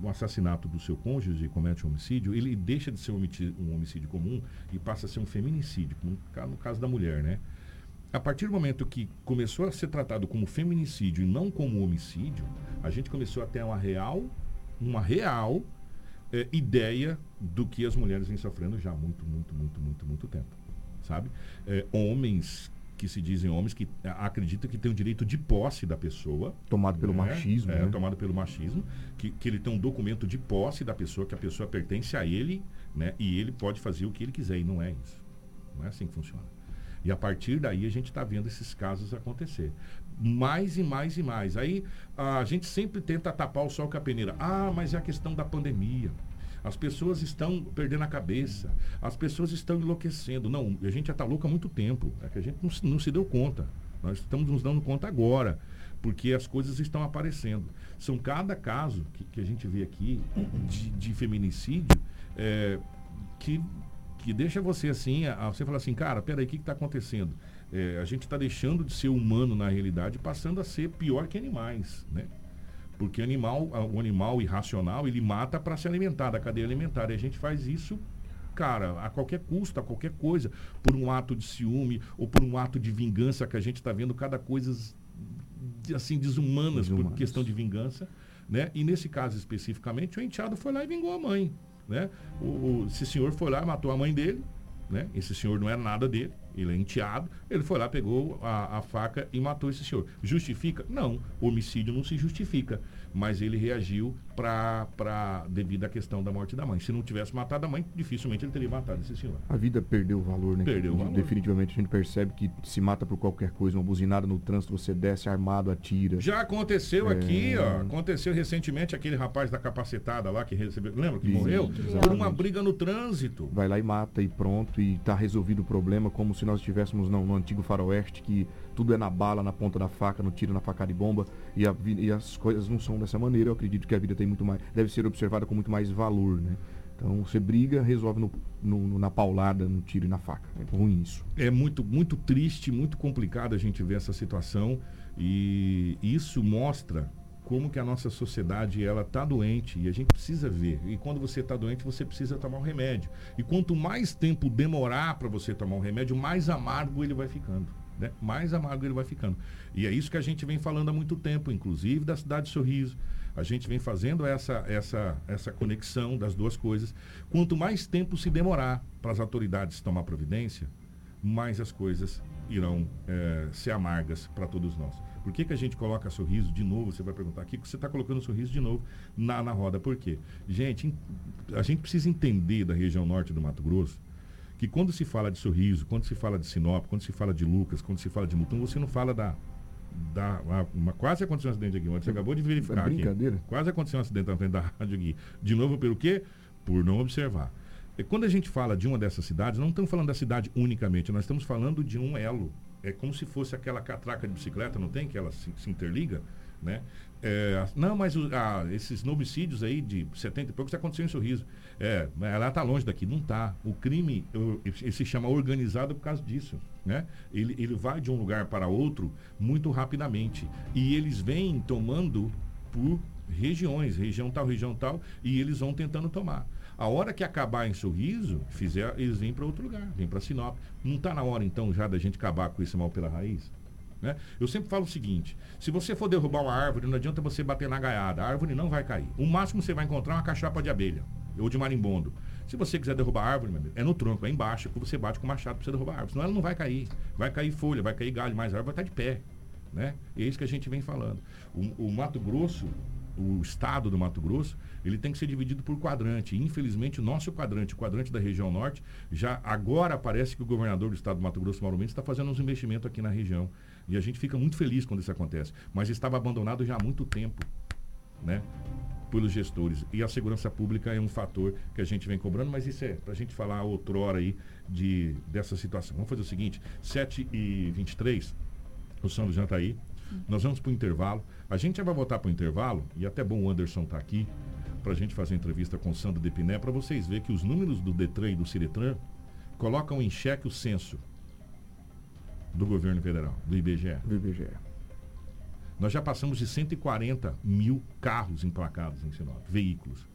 o assassinato do seu cônjuge comete um homicídio, ele deixa de ser um homicídio comum e passa a ser um feminicídio, no ca- no caso da mulher, né? A partir do momento que começou a ser tratado como feminicídio e não como homicídio, a gente começou a ter uma real, uma real eh, ideia do que as mulheres vêm sofrendo já há muito, muito, muito, muito, muito tempo, sabe? Eh, homens que se dizem homens que eh, acreditam que têm o direito de posse da pessoa, Tomado pelo né? machismo. É, né? tomado pelo machismo, que, que ele tem um documento de posse da pessoa, que a pessoa pertence a ele, né? E ele pode fazer o que ele quiser, e não é isso. Não é assim que funciona. E a partir daí a gente está vendo esses casos acontecer. Mais e mais e mais. Aí a gente sempre tenta tapar o sol com a peneira. Ah, mas é a questão da pandemia. As pessoas estão perdendo a cabeça. As pessoas estão enlouquecendo. Não, a gente já está louco há muito tempo. É que a gente não, se- não se deu conta. Nós estamos nos dando conta agora. Porque as coisas estão aparecendo. São cada caso que, que a gente vê aqui de, de feminicídio é, que que deixa você assim, a- você fala assim, cara, peraí, o que está acontecendo? É, a gente está deixando de ser humano na realidade, passando a ser pior que animais, né? Porque animal, o animal irracional, ele mata para se alimentar, da cadeia alimentar. E a gente faz isso, cara, a qualquer custo, a qualquer coisa, por um ato de ciúme ou por um ato de vingança que a gente está vendo cada coisa assim desumanas, por Desumanas. questão de vingança, né? E nesse caso especificamente, o enteado foi lá e vingou a mãe, né? O, o- esse senhor foi lá e matou a mãe dele, né? Esse senhor não é nada dele, ele é enteado. Ele foi lá, pegou a, a faca e matou esse senhor. Justifica? Não. Homicídio não se justifica. Mas ele reagiu pra, pra, devido à questão da morte da mãe. Se não tivesse matado a mãe, dificilmente ele teria matado esse senhor. A vida perdeu o valor, né? Perdeu o valor. Definitivamente a gente percebe que se mata por qualquer coisa, uma buzinada no trânsito, você desce armado, atira. Já aconteceu É. aqui, ó. Aconteceu recentemente aquele rapaz da capacetada lá que recebeu. Lembra que Sim, morreu? exatamente. Por uma briga no trânsito. Vai lá e mata e pronto, e tá resolvido o problema, como se nós estivéssemos no, antigo faroeste, que tudo é na bala, na ponta da faca, no tiro, na facada de bomba, e, a e as coisas não são dessa maneira. Eu acredito que a vida tem muito mais, deve ser observada com muito mais valor, né? Então você briga, resolve no, no, na paulada, no tiro e na faca. É ruim isso. É muito, muito triste, muito complicado a gente ver essa situação e isso mostra como que a nossa sociedade ela está doente e a gente precisa ver. E quando você está doente, você precisa tomar um remédio. E quanto mais tempo demorar para você tomar um remédio, mais amargo ele vai ficando. Né? Mais amargo ele vai ficando. E é isso que a gente vem falando há muito tempo, inclusive da cidade de Sorriso. A gente vem fazendo essa, essa, essa conexão das duas coisas. Quanto mais tempo se demorar para as autoridades tomar providência, mais as coisas irão é, ser amargas para todos nós. Por que, que a gente coloca sorriso de novo? Você vai perguntar aqui, você está colocando sorriso de novo na, na roda. Por quê? Gente, a gente precisa entender da região norte do Mato Grosso que quando se fala de sorriso, quando se fala de Sinop, quando se fala de Lucas, quando se fala de Mutum, você não fala da. da uma, uma, quase aconteceu um acidente aqui Você acabou de verificar. É brincadeira. Aqui. Quase aconteceu um acidente na frente da rádio aqui. De novo, pelo quê? Por não observar. E quando a gente fala de uma dessas cidades, não estamos falando da cidade unicamente, nós estamos falando de um elo é como se fosse aquela catraca de bicicleta, não tem? Que ela se, se interliga, né? É, não, mas esses homicídios aí de 70 e poucos aconteceram em Sorriso. É, ela está longe daqui. Não está. O crime ele se chama organizado por causa disso. Né? Ele, ele vai de um lugar para outro muito rapidamente. E eles vêm tomando por regiões, região tal, região tal, e eles vão tentando tomar. A hora que acabar em Sorriso, fizer, eles vêm para outro lugar, vêm para Sinop. Não está na hora, então, já da gente acabar com esse mal pela raiz? Né? Eu sempre falo o seguinte: se você for derrubar uma árvore, não adianta você bater na gaiada, a árvore não vai cair. O máximo você vai encontrar é uma cachapa de abelha ou de marimbondo. Se você quiser derrubar a árvore, amigo, é no tronco, é embaixo, que você bate com o machado para você derrubar a árvore. Senão ela não vai cair. Vai cair folha, vai cair galho, mas a árvore vai estar de pé. Né? E é isso que a gente vem falando. O, o Mato Grosso, o estado do Mato Grosso, ele tem que ser dividido por quadrante. infelizmente, o nosso quadrante, o quadrante da região norte, já agora parece que o governador do estado do Mato Grosso, Mauro Mendes, está fazendo uns investimentos aqui na região. E a gente fica muito feliz quando isso acontece. Mas estava abandonado já há muito tempo, né? Pelos gestores. E a segurança pública é um fator que a gente vem cobrando, mas isso é para a gente falar outrora aí de, dessa situação. Vamos fazer o seguinte: 7h23, o São já está aí. Nós vamos para o intervalo. A gente já vai voltar para o intervalo, e até bom o Anderson estar tá aqui, para a gente fazer entrevista com o Sandro Depiné, para vocês verem que os números do Detran e do Ciretran colocam em xeque o censo do governo federal, do IBGE. Do IBGE. Nós já passamos de 140 mil carros emplacados em Sinop, veículos.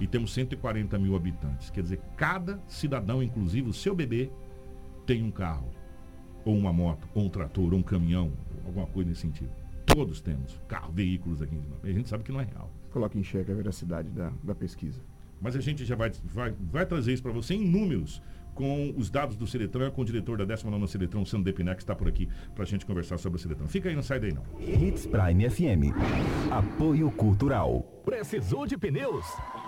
E temos 140 mil habitantes. Quer dizer, cada cidadão, inclusive o seu bebê, tem um carro, ou uma moto, ou um trator, ou um caminhão, alguma coisa nesse sentido. Todos temos carro, veículos aqui em Sinop. A gente sabe que não é real. Coloca em xeque a veracidade da, da pesquisa. Mas a gente já vai, vai, vai trazer isso para você em números com os dados do Ciretran, com o diretor da 19 Ciretran, Sandro Depiné, que está por aqui para a gente conversar sobre o Ciretran. Fica aí, não sai daí não. Hits Prime FM. Apoio Cultural. Precisou de pneus?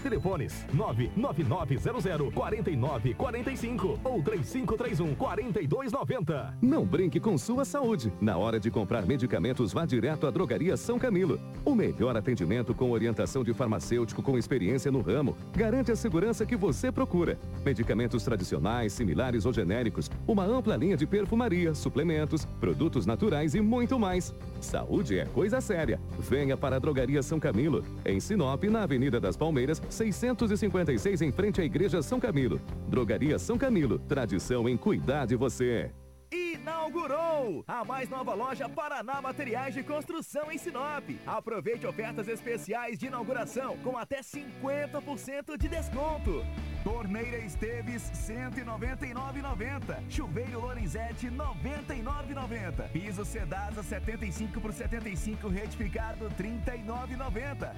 Telefones 99900 4945 ou 3531 4290. Não brinque com sua saúde. Na hora de comprar medicamentos, vá direto à Drogaria São Camilo. O melhor atendimento com orientação de farmacêutico com experiência no ramo garante a segurança que você procura. Medicamentos tradicionais, similares ou genéricos, uma ampla linha de perfumaria, suplementos, produtos naturais e muito mais. Saúde é coisa séria. Venha para a Drogaria São Camilo, em Sinop, na Avenida das Palmeiras, 656 em frente à Igreja São Camilo. Drogaria São Camilo, tradição em cuidar de você. Inaugurou a mais nova loja Paraná Materiais de Construção em Sinop. Aproveite ofertas especiais de inauguração com até 50% de desconto. Torneira Esteves 199,90. Chuveiro Lorenzetti 99,90. Piso Sedasa 75 por 75 retificado 39,90.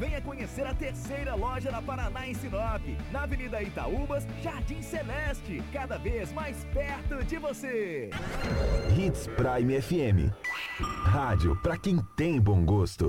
Venha conhecer a terceira loja da Paraná em Sinop, na Avenida Itaúbas, Jardim Celeste, cada vez mais perto de você. Hits Prime FM. Rádio para quem tem bom gosto.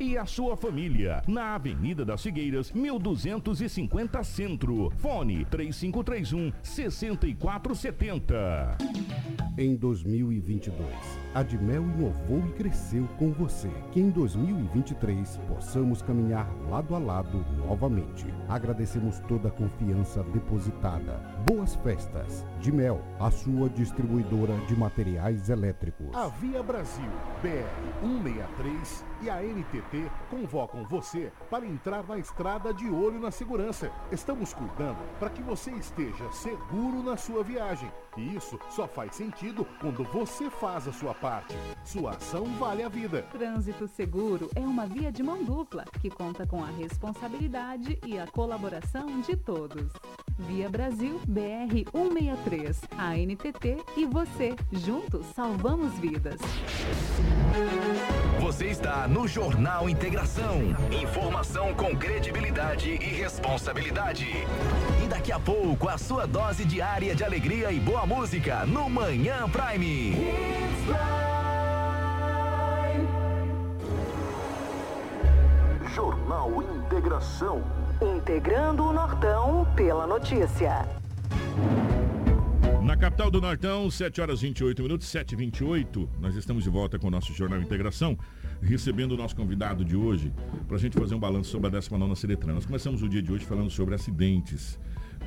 e a sua família. Na Avenida das Figueiras, 1250 Centro. Fone 3531 6470. Em 2022, a Dimel inovou e cresceu com você. Que em 2023 possamos caminhar lado a lado novamente. Agradecemos toda a confiança depositada. Boas festas. Dimel, a sua distribuidora de materiais elétricos. A Via Brasil BR 163 e a NTT convocam você para entrar na estrada de olho na segurança. Estamos cuidando para que você esteja seguro na sua viagem. E isso só faz sentido quando você faz a sua parte. Sua ação vale a vida. Trânsito Seguro é uma via de mão dupla que conta com a responsabilidade e a colaboração de todos. Via Brasil BR 163, a NTT e você. Juntos salvamos vidas. Você está no Jornal Integração. Informação com credibilidade e responsabilidade. Daqui a pouco, a sua dose diária de alegria e boa música no Manhã Prime. Jornal Integração. Integrando o Nortão pela notícia. Na capital do Nortão, 7 horas 28 minutos, 7 h 28 Nós estamos de volta com o nosso Jornal Integração, recebendo o nosso convidado de hoje para a gente fazer um balanço sobre a 19 Seretran. Nós começamos o dia de hoje falando sobre acidentes.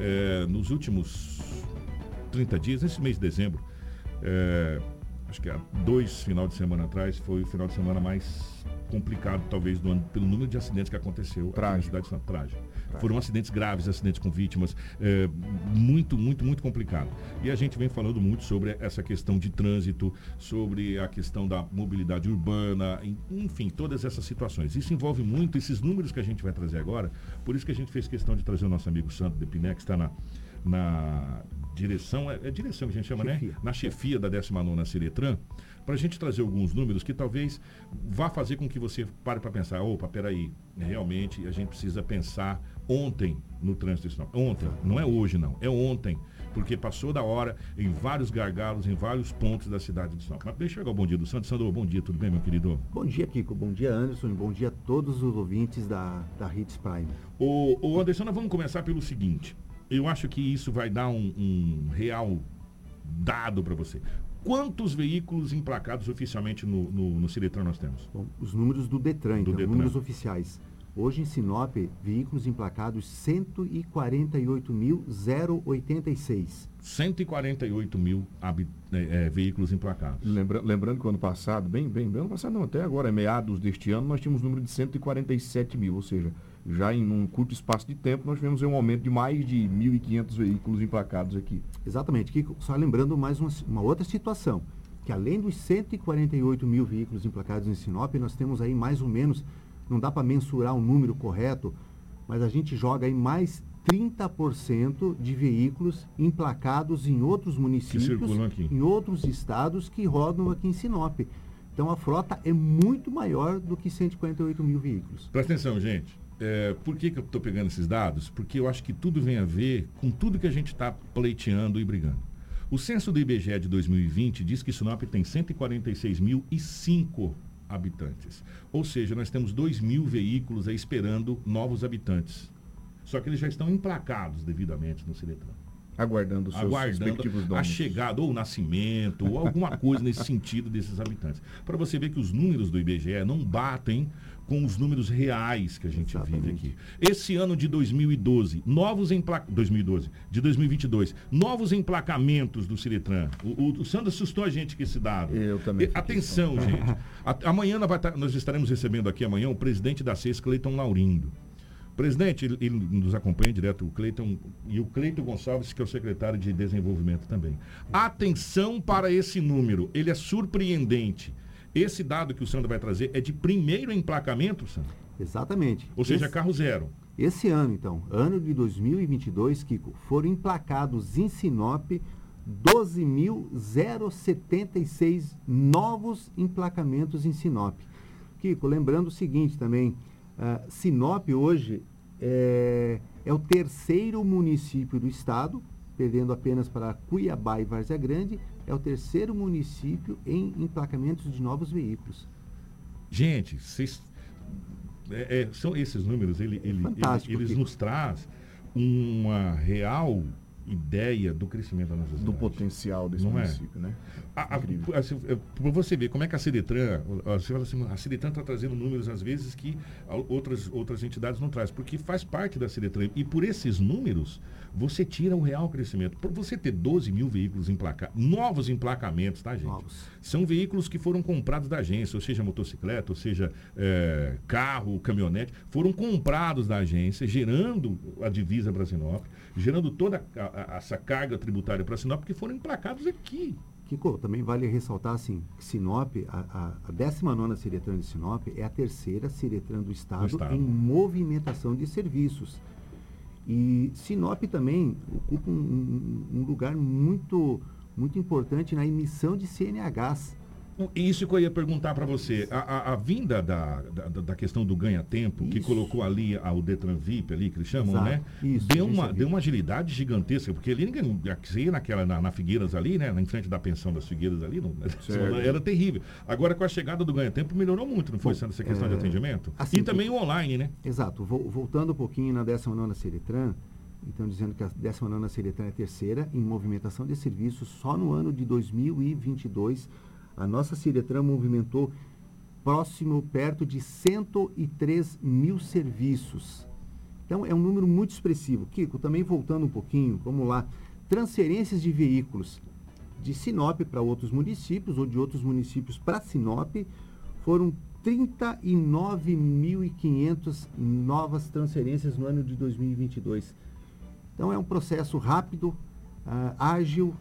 É, nos últimos 30 dias, nesse mês de dezembro, é, acho que há dois final de semana atrás, foi o final de semana mais complicado, talvez, do ano, pelo número de acidentes que aconteceu aqui na cidade de Santa Trágico. Foram acidentes graves, acidentes com vítimas, é, muito, muito, muito complicado. E a gente vem falando muito sobre essa questão de trânsito, sobre a questão da mobilidade urbana, en- enfim, todas essas situações. Isso envolve muito esses números que a gente vai trazer agora, por isso que a gente fez questão de trazer o nosso amigo Santo Depiné, que está na, na direção, é, é direção que a gente chama, né? Na chefia da 19ª Ciretran, para a gente trazer alguns números que talvez vá fazer com que você pare para pensar, opa, peraí, realmente a gente precisa pensar ontem no trânsito de Sinop. Ontem, não é hoje não, é ontem, porque passou da hora em vários gargalos, em vários pontos da cidade de Sinop. Mas deixa eu chegar o bom dia do Santos. Sandro, bom dia, tudo bem, meu querido? Bom dia, Kiko. Bom dia, Anderson. Bom dia a todos os ouvintes da, da Hits Prime. O, Anderson, nós vamos começar pelo seguinte. Eu acho que isso vai dar um, um real dado para você. Quantos veículos emplacados oficialmente no, no, no Ciretran nós temos? Bom, os números do Detran, então, Detran. números oficiais. Hoje em Sinop, veículos emplacados 148.086. 148 mil é, é, veículos emplacados. Lembra- lembrando que o ano passado, bem, bem, bem, ano passado não, até agora, meados deste ano, nós tínhamos um número de 147 mil, ou seja, já em um curto espaço de tempo, nós tivemos um aumento de mais de 1.500 veículos emplacados aqui. Exatamente, Kiko. Só lembrando mais uma, uma outra situação, que além dos 148 mil veículos emplacados em Sinop, nós temos aí mais ou menos, não dá para mensurar o número correto, mas a gente joga aí mais 30% de veículos emplacados em outros municípios, em outros estados que rodam aqui em Sinop. Então a frota é muito maior do que 148 mil veículos. Presta atenção, gente. É, por que, que eu estou pegando esses dados? Porque eu acho que tudo vem a ver com tudo que a gente está pleiteando e brigando. O censo do IBGE de 2020 diz que Sinop tem 146.005 habitantes. Ou seja, nós temos 2 mil veículos aí esperando novos habitantes. Só que eles já estão emplacados devidamente no Ciretran. Aguardando os seus respectivos aguardando a donos. chegada ou o nascimento ou alguma coisa nesse *laughs* sentido desses habitantes. Para você ver que os números do IBGE não batem com os números reais que a gente vive aqui. Esse ano de 2012, novos emplac... 2012, de 2022, novos emplacamentos do Ciretran. O, o, o Sandro assustou a gente com esse dado. Eu também. E- Atenção, gente. A- amanhã tá- nós estaremos recebendo aqui amanhã o presidente da CES, Cleiton Laurindo. Presidente, ele, ele nos acompanha direto, o Cleiton, e o Cleiton Gonçalves, que é o secretário de Desenvolvimento também. Atenção para esse número, ele é surpreendente. Esse dado que o Sandro vai trazer é de primeiro emplacamento, Sandro? Exatamente. Ou seja, Esse- carro zero. Esse ano, então, ano de 2022, Kiko, foram emplacados em Sinop 12.076 novos emplacamentos em Sinop. Kiko, lembrando o seguinte também, ah, Sinop hoje é, é o terceiro município do estado, perdendo apenas para Cuiabá e Várzea Grande, é o terceiro município em emplacamentos de novos veículos. Gente, vocês. é, é, são esses números, ele, ele- ele- eles nos traz uma real ideia do crescimento da nossa cidade. Do potencial desse Não é? município, né? A- a- é, Para você ver como é que a Ciretran, ó, você fala assim, a Ciretran está trazendo números às vezes que outras, outras entidades não trazem, porque faz parte da Ciretran. E por esses números, você tira o real crescimento. Por você ter 12 mil veículos emplacados, novos emplacamentos, tá, gente? São veículos que foram comprados da agência, ou seja, motocicleta, ou seja, é, carro, caminhonete, foram comprados da agência, gerando a divisa para Sinop, gerando toda a- a- essa carga tributária para Sinop, que foram emplacados aqui. Kiko, também vale ressaltar assim, que Sinop, a, a, a 19 Ciretran de Sinop é a terceira Ciretran do estado, estado. em movimentação de serviços. E Sinop também ocupa um, um- um lugar muito, muito importante na emissão de CNHs. Isso que eu ia perguntar para você. A, a- a vinda da, da, da questão do ganha-tempo, que colocou ali a- o Detran VIP ali, que eles chamam, Exato. né? Isso, deu, uma, VIP. deu uma agilidade gigantesca, porque ali ninguém. Ia naquela, na, na Figueiras ali, né? Em frente da pensão das Figueiras ali, não, era terrível. Agora, com a chegada do ganha-tempo, melhorou muito, não foi? Sendo essa questão de é, atendimento? assim, e também o online, né? Exato. Vol- voltando um pouquinho na 19 Ciretran, então dizendo que a 19 Ciretran é terceira em movimentação de serviços, só no ano de 2022, a nossa Ciretran movimentou próximo, perto de 103 mil serviços. Então é um número muito expressivo. Kiko, também voltando um pouquinho, vamos lá. Transferências de veículos de Sinop para outros municípios ou de outros municípios para Sinop foram 39.500 novas transferências no ano de 2022. Então é um processo rápido, ah, ágil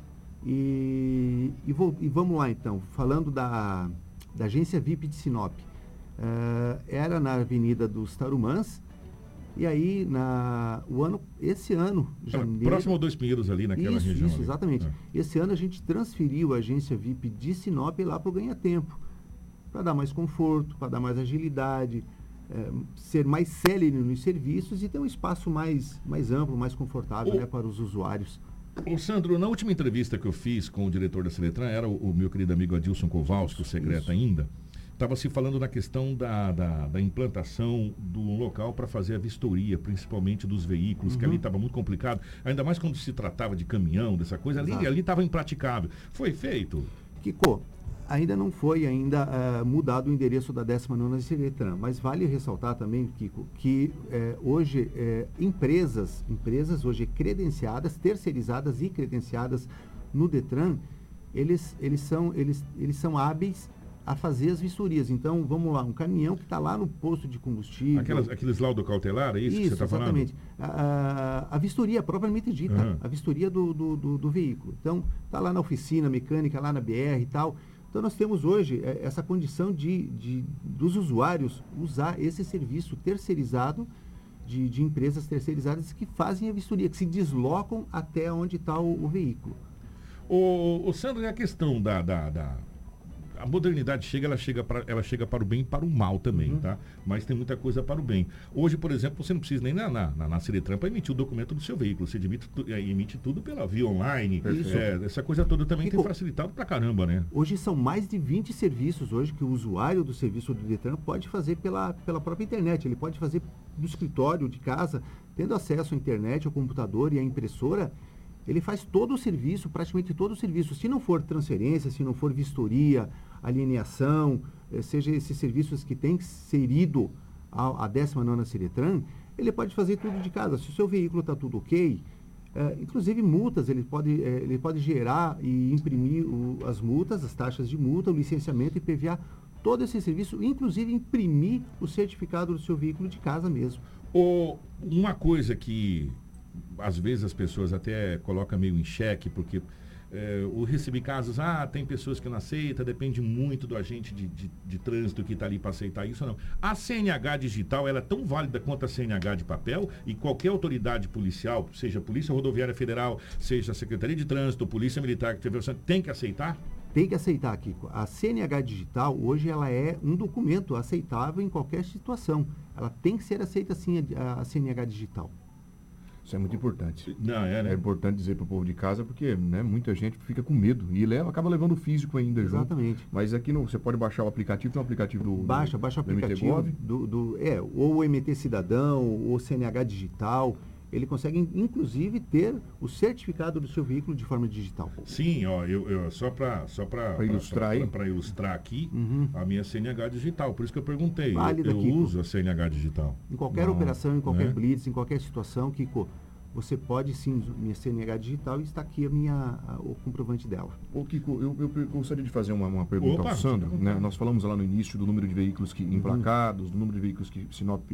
e, e, vou- e vamos lá então, falando da, da agência VIP de Sinop. Ah, era na Avenida dos Tarumãs e aí na, o ano, esse ano, janeiro, Próximo ao Dois Pinheiros ali, naquela isso, região. Isso, ali. exatamente. É. Esse ano a gente transferiu a agência VIP de Sinop lá para o Ganha Tempo, para dar mais conforto, para dar mais agilidade, eh, ser mais célere nos serviços e ter um espaço mais, mais amplo, mais confortável O- né, para os usuários. Ô Sandro, na última entrevista que eu fiz com o diretor da Seletran, era o, o meu querido amigo Adilson Kowalski, o secreto ainda, estava se falando na questão da, da, da implantação do local para fazer a vistoria, principalmente dos veículos, que Uhum. ali estava muito complicado, ainda mais quando se tratava de caminhão, dessa coisa, ali estava impraticável. Foi feito. Kiko, ainda não foi ainda ah, mudado o endereço da 19ª Ciretran, mas vale ressaltar também, Kiko, que eh, hoje eh, empresas, empresas hoje credenciadas, terceirizadas e credenciadas no Detran, eles, eles, são, eles, eles são hábeis a fazer as vistorias. Então, vamos lá, um caminhão que está lá no posto de combustível. Aquelas, aqueles laudo cautelar, é isso, que você está falando? exatamente. A, a- a vistoria propriamente dita, Aham. a vistoria do, do, do- do veículo. Então, está lá na oficina mecânica, lá na BR e tal. Então, nós temos hoje eh, essa condição de, de- dos usuários usar esse serviço terceirizado de, de empresas terceirizadas que fazem a vistoria, que se deslocam até onde está o, o veículo. O, o Sandro, e a questão da, da, da- a modernidade chega, ela chega, para, ela chega para o bem e para o mal também, Uhum. tá? Mas tem muita coisa para o bem. Hoje, por exemplo, você não precisa nem na, na, na, na Ciretran para emitir o documento do seu veículo. Você emite, eh, emite tudo pela via online. É, essa coisa toda também tem facilitado pra caramba, né? Hoje são mais de 20 serviços hoje que o usuário do serviço do Detran pode fazer pela, pela própria internet. Ele pode fazer do escritório, de casa, tendo acesso à internet, ao computador e à impressora. Ele faz todo o serviço, praticamente todo o serviço. Se não for transferência, se não for vistoria, alienação, eh, seja esses serviços que têm que ser ido à, à 19ª Ciretran, ele pode fazer tudo de casa. Se o seu veículo está tudo ok, é, inclusive multas, ele pode, é, ele pode gerar e imprimir o- as multas, as taxas de multa, o licenciamento e PVA, todo esse serviço, inclusive imprimir o certificado do seu veículo de casa mesmo. O, uma coisa que às vezes as pessoas até colocam meio em xeque, porque é, eu recebi casos, ah, tem pessoas que não aceitam, depende muito do agente de, de, de trânsito que está ali para aceitar isso ou não. A CNH digital, ela é tão válida quanto a CNH de papel e qualquer autoridade policial, seja Polícia Rodoviária Federal, seja a Secretaria de Trânsito, Polícia Militar que tiver, tem que aceitar? Tem que aceitar, Kiko. A CNH digital, hoje, ela é um documento aceitável em qualquer situação. Ela tem que ser aceita, sim, a, a CNH digital. Isso é muito importante. Não, é, né? É importante dizer para o povo de casa, porque né, muita gente fica com medo e leva, acaba levando o físico ainda Exatamente. junto. Mas aqui no, você pode baixar o aplicativo, tem um aplicativo do. Baixa, do, baixa o aplicativo do, do, é, ou o MT Cidadão, ou o CNH Digital. Ele consegue, inclusive, ter o certificado do seu veículo de forma digital. Sim, ó, eu, eu- só para só Pra ilustrar aí. Para ilustrar aqui, a minha CNH digital. Por isso que eu perguntei. Eu, Válida, eu Kiko. uso a CNH digital. Em qualquer Não, operação, em qualquer né? blitz, em qualquer situação, Kiko, você pode sim, minha CNH digital e está aqui a minha, a- o comprovante dela. Ô, Kiko, eu, eu per- gostaria de fazer uma, uma pergunta Opa, ao Sandro. né? Nós falamos lá no início do número de veículos que emplacados, do número de veículos que Sinop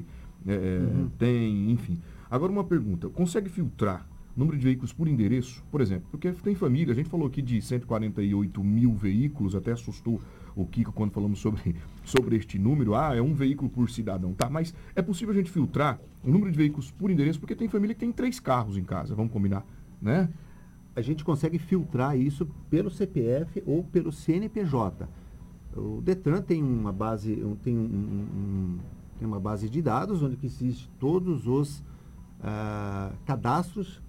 é, Uhum. tem, enfim. Agora uma pergunta, consegue filtrar número de veículos por endereço, por exemplo? Porque tem família, a gente falou aqui de 148 mil veículos, até assustou o Kiko quando falamos sobre, *laughs* sobre este número. Ah, é um veículo por cidadão, tá? Mas é possível a gente filtrar o número de veículos por endereço, porque tem família que tem três carros em casa, vamos combinar, né? A gente consegue filtrar isso pelo CPF ou pelo CNPJ. O Detran tem uma base, tem, um- um- tem uma base de dados onde existe todos os ah, cadastros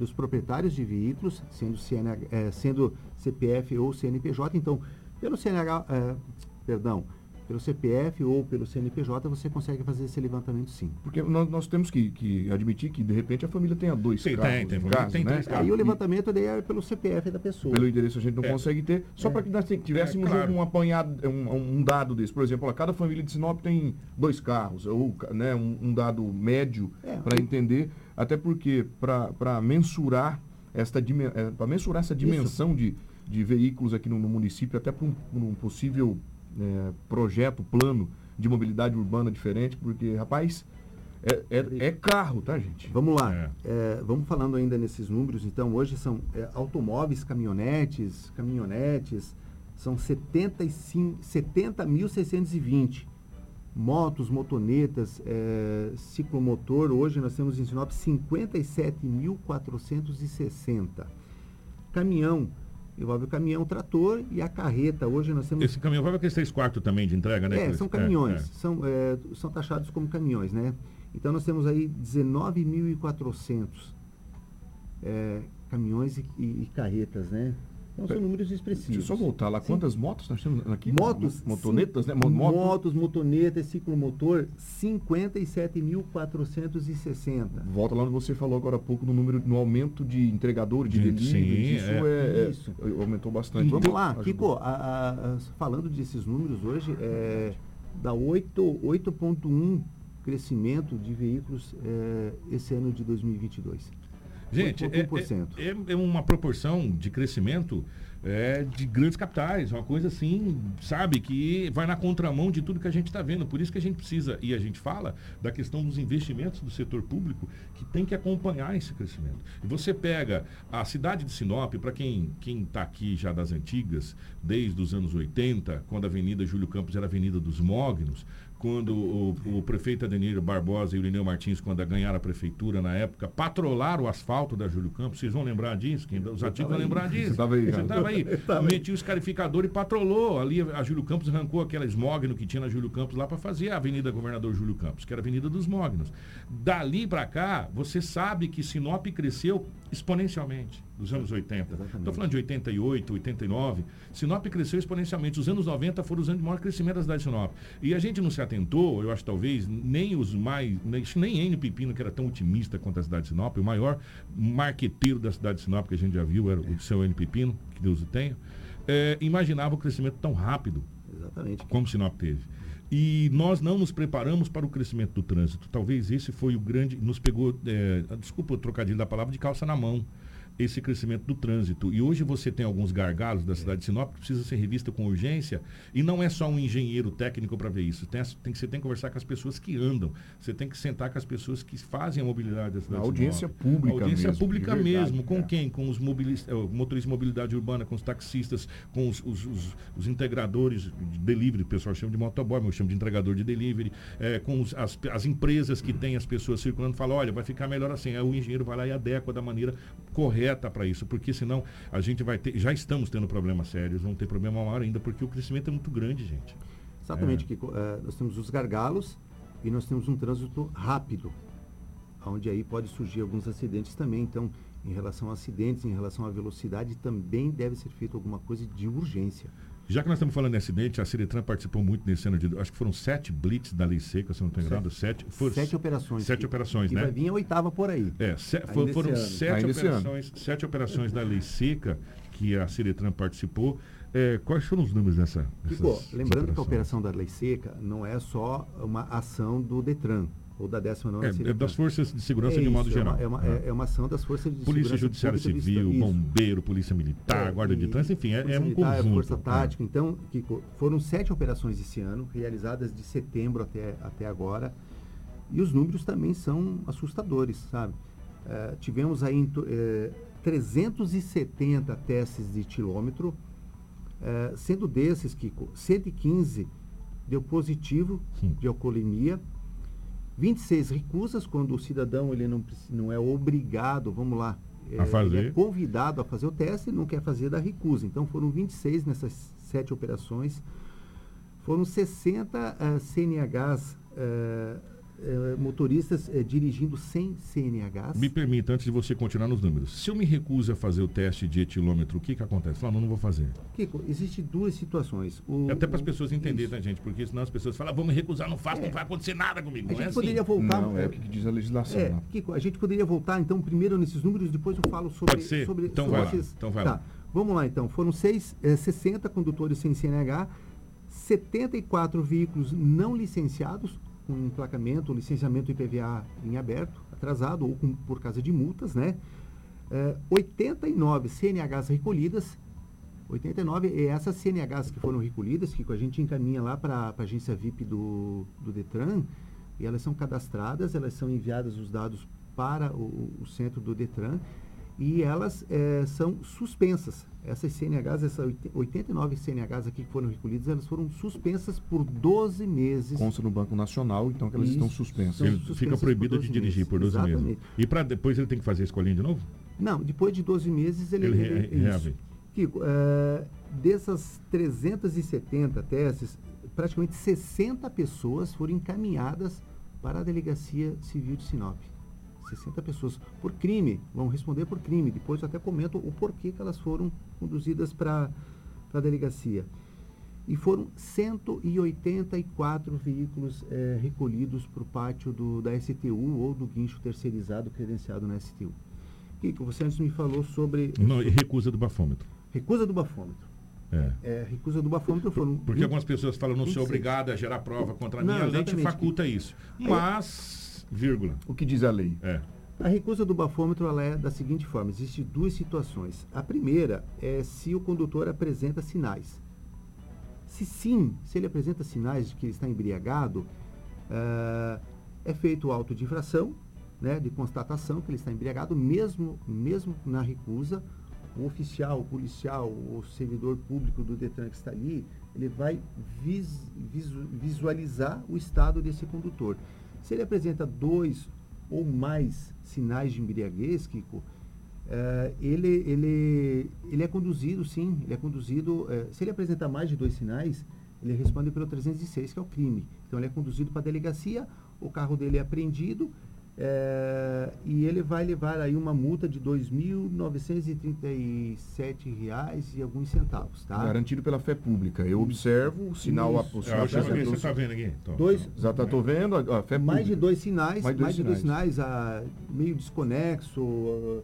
dos proprietários de veículos, sendo, CNH, eh, sendo CPF ou CNPJ. Então, pelo CNH, eh, perdão, pelo CPF ou pelo CNPJ, você consegue fazer esse levantamento sim. Porque nós, nós temos que, que admitir que, de repente, a família tenha dois Sim, tem, carros tem em família que casa, tem né? três carros. Aí o levantamento daí é pelo CPF da pessoa. pelo endereço a gente não É. consegue ter, só para que nós te- tivéssemos É, claro. um apanhado, um, um dado desse. Por exemplo, ó, cada família de Sinop tem dois carros, ou né, um, um dado médio É. para entender, até porque para mensurar esta para mensurar essa dimensão de, de veículos aqui no, no município, até para um, um possível é, projeto, plano de mobilidade urbana diferente, porque, rapaz, é, é, é carro, tá, gente? Vamos lá. É. É, vamos falando ainda nesses números. Então, hoje são é, automóveis, caminhonetes, caminhonetes, são 75 70.620. Motos, motonetas, é, ciclomotor, hoje nós temos em Sinop 57.460. Caminhão, envolve o caminhão, trator e a carreta. Hoje nós temos Esse caminhão vai aqueles três quartos também de entrega, né? é, são caminhões, São, é, são taxados como caminhões, né? Então nós temos aí 19.400 é, caminhões e, e- e carretas, né? Então são números Deixa eu expressivos. só voltar lá. Quantas motos nós temos aqui? Motos, Motonetas, sim, né? Mo- moto- Motos, motonetas, ciclomotor, 57.460. Volta lá onde você falou agora há pouco no número, no aumento de entregadores, de De- deliveries. sim, isso é. é, é- Isso. aumentou bastante. Vamos Então, lá, ajudou. Kiko, a- a- falando desses números hoje, é, dá 8 8,1 crescimento de veículos é, esse ano de 2022. Gente, é, 8,1%. é, é- é uma proporção de crescimento é, de grandes capitais, uma coisa assim, sabe, que vai na contramão de tudo que a gente está vendo. Por isso que a gente precisa, e a gente fala da questão dos investimentos do setor público, que tem que acompanhar esse crescimento. E você pega a cidade de Sinop, para quem está aqui já das antigas, desde os anos 80, quando a Avenida Júlio Campos era a Avenida dos Mognos, quando o, o prefeito Adenir Barbosa e o Lineu Martins, quando ganharam a prefeitura na época, patrolaram o asfalto da Júlio Campos. Vocês vão lembrar disso? Quem, os antigos vão lembrar disso. Você tava aí, estava *laughs* aí. Metia o escarificador e patrolou. Ali a Júlio Campos arrancou aquela esmogno que tinha na Júlio Campos lá para fazer a Avenida Governador Júlio Campos, que era a Avenida dos Mognos. Dali para cá, você sabe que Sinop cresceu exponencialmente dos anos 80. Estou falando de 88, 89. Sinop cresceu exponencialmente. Os anos 90 foram os anos de maior crescimento da cidade de Sinop. E a gente não se atentou, eu acho talvez, nem os mais. Nem, nem Enio Pepino, que era tão otimista quanto a cidade de Sinop, o maior marqueteiro da cidade de Sinop que a gente já viu era o seu Enio Pepino, que Deus o tenha, é, imaginava o crescimento tão rápido Exatamente. como Sinop teve. E nós não nos preparamos para o crescimento do trânsito. Talvez esse foi o grande. Nos pegou, é, desculpa o trocadilho da palavra, de calça na mão. Esse crescimento do trânsito. E hoje você tem alguns gargalos da cidade de Sinop que precisa ser revista com urgência. E não é só um engenheiro técnico para ver isso. Tem, tem, você tem que conversar com as pessoas que andam. Você tem que sentar com as pessoas que fazem a mobilidade da cidade A audiência de Sinop. pública A audiência mesmo, pública de verdade, mesmo. Com é. quem? Com os eh, motoristas de mobilidade urbana, com os taxistas, com os, os- os- os integradores de delivery, o pessoal chama de motoboy, mas eu chamo de entregador de delivery, eh, com os- as, as empresas que têm as pessoas circulando, fala, olha, vai ficar melhor assim. Aí o engenheiro vai lá e adequa da maneira correta para isso, porque senão a gente vai ter, já estamos tendo problemas sérios, vamos ter problema maior ainda, porque o crescimento é muito grande, gente. Exatamente, É. Kiko. Eh, nós temos os gargalos e nós temos um trânsito rápido, onde aí pode surgir alguns acidentes também. Então, em relação a acidentes, em relação à velocidade, também deve ser feito alguma coisa de urgência. Já que nós estamos falando de acidente, a Ciretran participou muito nesse ano de. Acho que foram sete blitz da lei seca, se eu não estou enganado. Sete, foram Sete operações. Sete que- operações, e né? vai vir a oitava por aí. É, se- Ainda fo- esse foram sete operações, sete operações da lei seca que a Ciretran participou. É, quais foram os números dessa? Dessas lembrando que a operação da lei seca não é só uma ação do Detran ou da décima nona É, é das forças de segurança É de modo isso, é uma- geral. É uma, é- é uma ação das forças de Polícia Judiciária Civil. Bombeiro, Polícia Militar, É, Guarda de e Trânsito, enfim, é, é um Militar, conjunto. Força é. Tática. Então, Kiko, foram sete operações esse ano, realizadas de setembro até, até agora. E os números também são assustadores, sabe? Tivemos aí eh, 370 testes de quilômetro, sendo desses, Kiko, 115 deu positivo Sim. de alcoolemia, 26 recusas, quando o cidadão ele não, não é obrigado, vamos lá, A eh, fazer. ele é convidado a fazer o teste e não quer fazer da recusa. Então foram 26 nessas sete operações. Foram 60 eh, CNHs, eh, eh, motoristas eh, dirigindo sem CNHs. Me permita, antes de você continuar nos números, se eu me recuso a fazer o teste de etilômetro, o que, que acontece? Fala, não, não vou fazer. Kiko, existem duas situações. O- É até para as pessoas entenderem, isso. né, gente? Porque senão as pessoas falam, "Ah, vou me recusar, não faço, É. não vai acontecer nada comigo. A Não é gente assim. poderia voltar. Não, é o que diz a legislação. É, né? Kiko, a gente poderia voltar então primeiro nesses números, depois eu falo sobre. Pode ser? sobre Então sobre vai lá, esses- então vai tá. lá. Vamos lá então. Foram seis, eh, 60 condutores sem CNH, 74 veículos não licenciados, com emplacamento, licenciamento IPVA em aberto, atrasado ou com- por causa de multas, né? Eh, 89 CNHs recolhidas. 89 e essas CNHs que foram recolhidas, que a gente encaminha lá para a agência VIP do, do Detran, e elas são cadastradas, elas são enviadas os dados para o, o centro do Detran e elas eh, são suspensas. Essas CNHs, essas oit- 89 CNHs aqui que foram recolhidas, elas foram suspensas por 12 meses. Consta no Banco Nacional, então que elas estão Isso. suspensas. São Ele suspensas fica proibido de 12 dirigir meses. por 12 meses. Exatamente. E para depois ele tem que fazer a escolinha de novo? Não, depois de 12 meses ele... Ele re- ele- reabre. Kiko, eh, dessas 370 testes, praticamente 60 pessoas foram encaminhadas para a Delegacia Civil de Sinop. 60 pessoas por crime, vão responder por crime. Depois eu até comento o porquê que elas foram conduzidas para a delegacia. E foram 184 veículos eh, recolhidos para o pátio do, da STU ou do guincho terceirizado credenciado na STU. Kiko, você antes me falou sobre Não, recusa do bafômetro. recusa do bafômetro. É. É, recusa do bafômetro foram. Porque 20 algumas pessoas falam, não sou 26. obrigado a gerar prova contra mim, Não, a lei te faculta isso. Mas, vírgula. O que diz a lei? É. A recusa do bafômetro ela é da seguinte forma: existem duas situações. A primeira é se o condutor apresenta sinais. Se sim, se ele apresenta sinais de que ele está embriagado, ah, é feito o auto de infração, né, de constatação que ele está embriagado, mesmo, mesmo na recusa. O oficial, o policial, o servidor público do Detran que está ali, ele vai vis- visu- visualizar o estado desse condutor. Se ele apresenta dois ou mais sinais de embriaguez, Kiko, eh, ele, ele, ele é conduzido, sim, ele é conduzido, eh, se ele apresentar mais de dois sinais, ele responde pelo 306, que é o crime. Então ele é conduzido para a delegacia, o carro dele é apreendido eh, e ele vai levar aí uma multa de 2.937 reais e alguns centavos, tá? Garantido pela fé pública. Eu observo o sinal. Isso. o Eu senhor acho que apresentou- você está vendo aqui. Então, Dois, Já está tô vendo a, a fé mais de dois sinais, Mais mais, dois de dois sinais, ah, meio desconexo, é,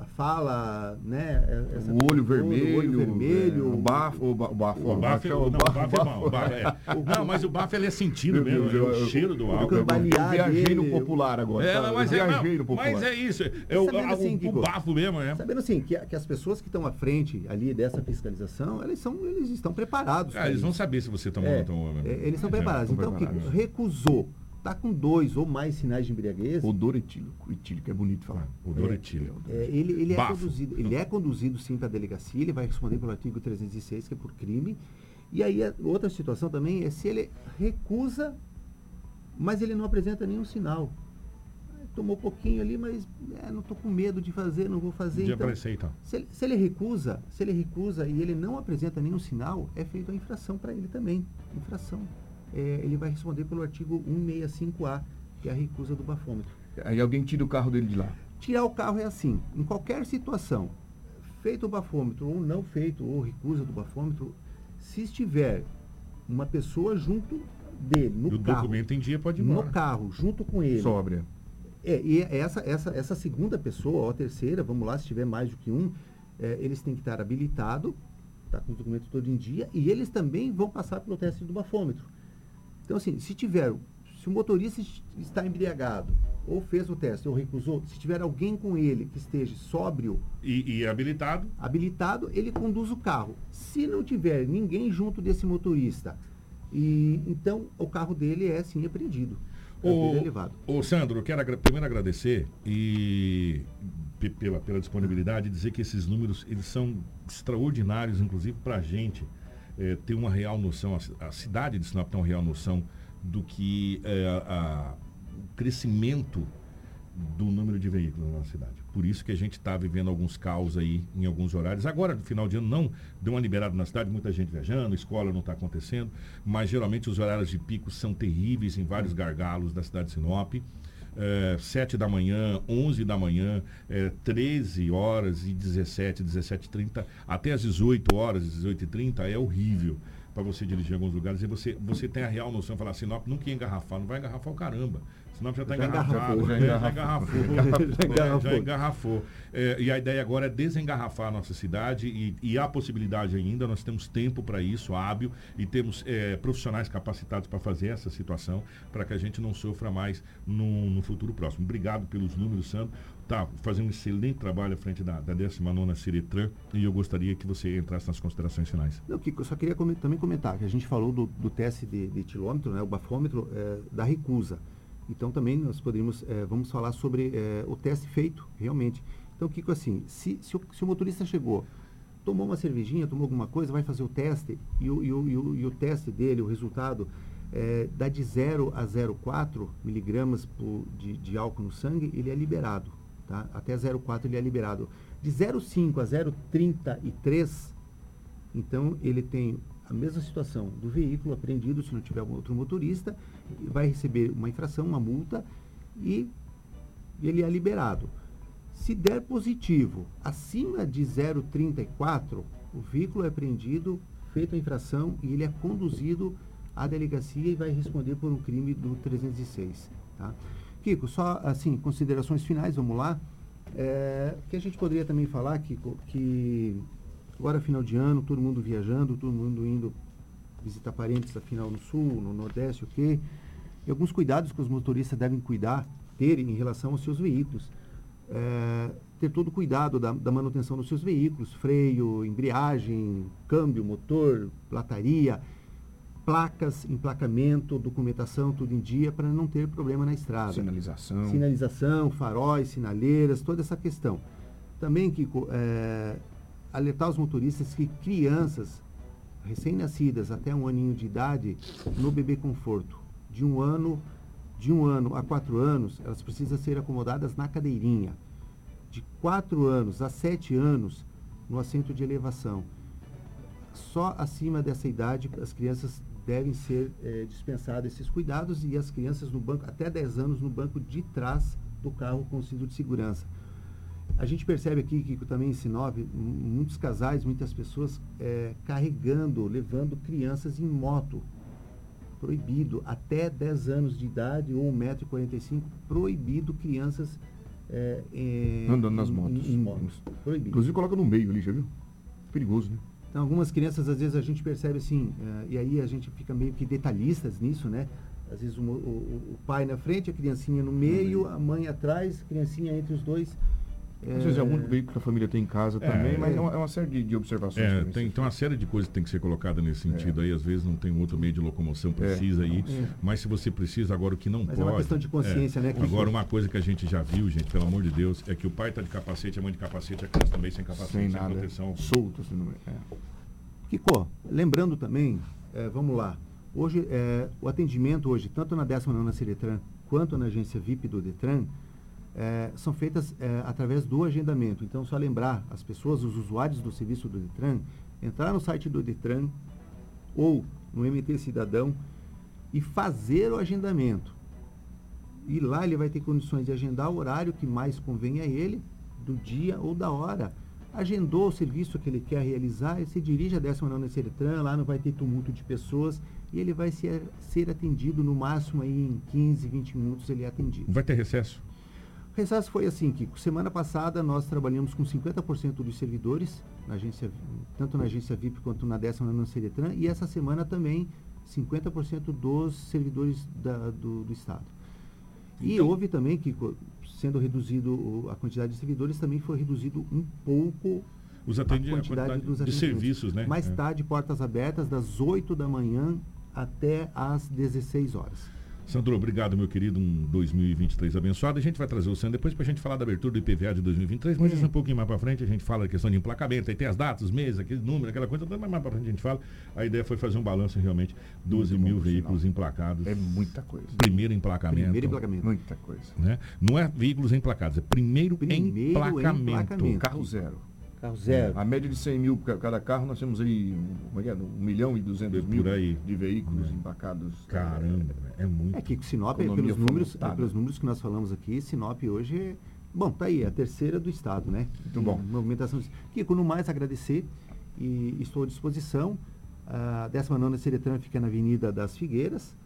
a fala, né? é, essa O olho vermelho, o olho vermelho, é, o bafo, o ba- o bafo, O bafo, é- não, o bafo é bom. o bafo é- *laughs* Não, mas o bafo ele é sentido mesmo, Deus, é o cheiro do eu- álcool. eu viajei no popular agora. É, mas, Eu é, viajei não, no popular. mas é isso. É o, assim, o- bafo mesmo, é. Sabendo assim, que, que as pessoas que estão à frente ali dessa fiscalização, eles, são, eles estão preparados. Ah, para eles vão saber se você tomou ou É, não tomou. mesmo. é, eles estão É, preparados. estão Então. Kiko, recusou, tá com dois ou mais sinais de embriaguez. Odor etílico, etílico, é bonito falar. Odor É, etílico. É, ele, ele é conduzido, ele é conduzido sim para a delegacia, ele vai responder pelo artigo 306, que é por crime. E aí outra situação também é se ele recusa, mas ele não apresenta nenhum sinal. Tomou pouquinho ali, mas é, não estou com medo de fazer, não vou fazer. De então, aparecer, então. Se ele, se ele recusa, se ele recusa e ele não apresenta nenhum sinal, é feita a infração para ele também. Infração. É, ele vai responder pelo artigo 165A, que é a recusa do bafômetro. Aí alguém tira o carro dele de lá. Tirar o carro é assim, em qualquer situação, feito o bafômetro ou não feito, ou recusa do bafômetro, se estiver uma pessoa junto dele, no E o carro, documento em dia pode ir no embora. carro, junto com ele. Sóbria. É, e essa, essa, essa segunda pessoa, ou a terceira, vamos lá, se tiver mais do que um, é, eles têm que estar habilitados, tá com os documentos todo em dia, e eles também vão passar pelo teste do bafômetro. Então, assim, se tiver, se o motorista est- está embriagado, ou fez o teste, ou recusou, se tiver alguém com ele que esteja sóbrio, E, e habilitado, habilitado, ele conduz o carro. Se não tiver ninguém junto desse motorista, e então o carro dele é sim apreendido. O é levado. Ô, Sandro, eu quero agra- primeiro agradecer e pe- pela, pela disponibilidade e dizer que esses números eles são extraordinários, inclusive para a gente eh, ter uma real noção, a, a cidade de Sinop tem uma real noção do que é a- o crescimento do número de veículos na cidade. Por isso que a gente está vivendo alguns caos aí em alguns horários. Agora, no final de ano, não deu uma liberada na cidade, muita gente viajando, escola não está acontecendo, mas geralmente os horários de pico são terríveis em vários gargalos da cidade de Sinop. É, 7 da manhã, 11 da manhã, é, 13 horas e 17, 17 30 até as 18 horas, 18 e 30 é horrível para você dirigir em alguns lugares e você, você tem a real noção, falar Sinop nunca ia engarrafar, não vai engarrafar o caramba. Sinop já está Já engarrafado, engarrafou, já *laughs* engarrafou. Já É, engarrafou. *laughs* já engarrafou. É, e a ideia agora é desengarrafar a nossa cidade e, e há possibilidade ainda, nós temos tempo para isso, hábil, e temos é, profissionais capacitados para fazer essa situação, para que a gente não sofra mais no, no futuro próximo. Obrigado pelos números, Sandro. Tá fazendo um excelente trabalho à frente da, da 19ª Ciretran e eu gostaria que você entrasse nas considerações finais. Não, Kiko, eu só queria também comentar que a gente falou do, do teste de, de etilômetro, né, o bafômetro, eh, da recusa. Então também nós poderíamos, eh, vamos falar sobre eh, o teste feito, realmente. Então, Kiko, assim, se, se, o, se o motorista chegou, tomou uma cervejinha, tomou alguma coisa, vai fazer o teste e o, e o, e o, e o teste dele, o resultado, eh, dá de 0 a 0,4 miligramas por- de, de álcool no sangue, ele é liberado. Tá? Até 0,4 ele é liberado. De 0,5 a 0,33 então, ele tem a mesma situação do veículo apreendido, se não tiver outro motorista, vai receber uma infração, uma multa, e ele é liberado. Se der positivo acima de 0,34, o veículo é apreendido, feita a infração, e ele é conduzido à delegacia e vai responder por um crime do 306. Tá? Kiko, só assim, considerações finais, vamos lá. É, que a gente poderia também falar, Kiko, que agora final de ano, todo mundo viajando, todo mundo indo visitar parentes, afinal no sul, no nordeste, ok? E alguns cuidados que os motoristas devem cuidar, ter em relação aos seus veículos. É, ter todo o cuidado da, da manutenção dos seus veículos, freio, embreagem, câmbio, motor, lataria, placas, emplacamento, documentação, tudo em dia, para não ter problema na estrada. Sinalização. Sinalização, faróis, sinaleiras, toda essa questão. Também, Kiko, é, alertar os motoristas que crianças recém-nascidas até um aninho de idade no bebê conforto, de um ano, de um ano a quatro anos, elas precisam ser acomodadas na cadeirinha. De quatro anos a sete anos, no assento de elevação. Só acima dessa idade as crianças devem ser eh, dispensadas esses cuidados e as crianças no banco, até 10 anos, no banco de trás do carro com cinto de segurança. A gente percebe aqui que também em Sinop, muitos casais, muitas pessoas eh, carregando, levando crianças em moto. Proibido. Até 10 anos de idade ou 1,45m, proibido crianças é, é, Andando nas motos. Em, motos. Proibido. Inclusive coloca no meio ali, já viu? Perigoso, né? Então, algumas crianças, às vezes, a gente percebe assim, eh, e aí a gente fica meio que detalhistas nisso, né? Às vezes o, o- o pai na frente, a criancinha no meio, a mãe atrás, a criancinha entre os dois. Às vezes é o único veículo que a família tem em casa É, também, mas é. é uma, é uma série de, de observações. É, tem, tem uma série de coisas que tem que ser colocada nesse sentido aí. Às vezes não tem outro meio de locomoção, precisa aí. É. Mas se você precisa, agora o que não Mas é pode. uma questão de consciência, né, Kiko? Agora, uma coisa que a gente já viu, gente, pelo amor de Deus, é que o pai tá de capacete, a mãe de capacete, a criança também sem capacete, Sem sem, nada. proteção. alguma. Solto, assim, meio. É. Kiko, lembrando também, vamos lá, hoje o atendimento hoje, tanto na 19ª Seretran quanto na agência VIP do Detran, eh, são feitas eh, através do agendamento. Então, só lembrar as pessoas, os usuários do serviço do Detran, entrar no site do Detran ou no MT Cidadão e fazer o agendamento. E lá ele vai ter condições de agendar o horário que mais convém a ele, do dia ou da hora. Agendou o serviço que ele quer realizar, ele se dirige a 19 Seretran, lá não vai ter tumulto de pessoas e ele vai ser, ser atendido no máximo aí em 15, 20 minutos ele é atendido. Vai ter recesso? O recesso foi assim, Kiko. Semana passada nós trabalhamos com 50% dos servidores, na agência, tanto na agência VIP quanto na 19 Seretran, e essa semana também 50% dos servidores da- do, do Estado. E houve também, Kiko, sendo reduzido a quantidade de servidores, também foi reduzido um pouco Os atendi- a quantidade de atendimentos. serviços, né? Mais É. tarde, portas abertas, das 8 da manhã até às 16 horas. Sandro, obrigado, meu querido. Um 2023 abençoado. A gente vai trazer o Sandro depois pra gente falar da abertura do IPVA de 2023, mas isso um pouquinho mais pra frente a gente fala da questão de emplacamento. Aí tem as datas, meses, aquele número, aquela coisa, mas mais pra frente a gente fala. A ideia foi fazer um balanço realmente, 12 mil veículos emplacados. É muita coisa. Primeiro emplacamento. Primeiro emplacamento. Muita coisa. Né? Não é veículos emplacados, é primeiro, Primeiro emplacamento. emplacamento. Carro zero. Carro zero. É, a média de 100 mil ca- cada carro, nós temos aí como é que é? um milhão e duzentos Por mil aí. de veículos emplacados. Caramba, é muito. É que Sinop, é pelos números, é pelos números que nós falamos aqui, Sinop hoje é. Bom, tá aí, é a terceira do estado, né? Muito bom. Movimentação. Kiko, no mais agradecer e estou à disposição. A 19 Seretran fica na Avenida das Figueiras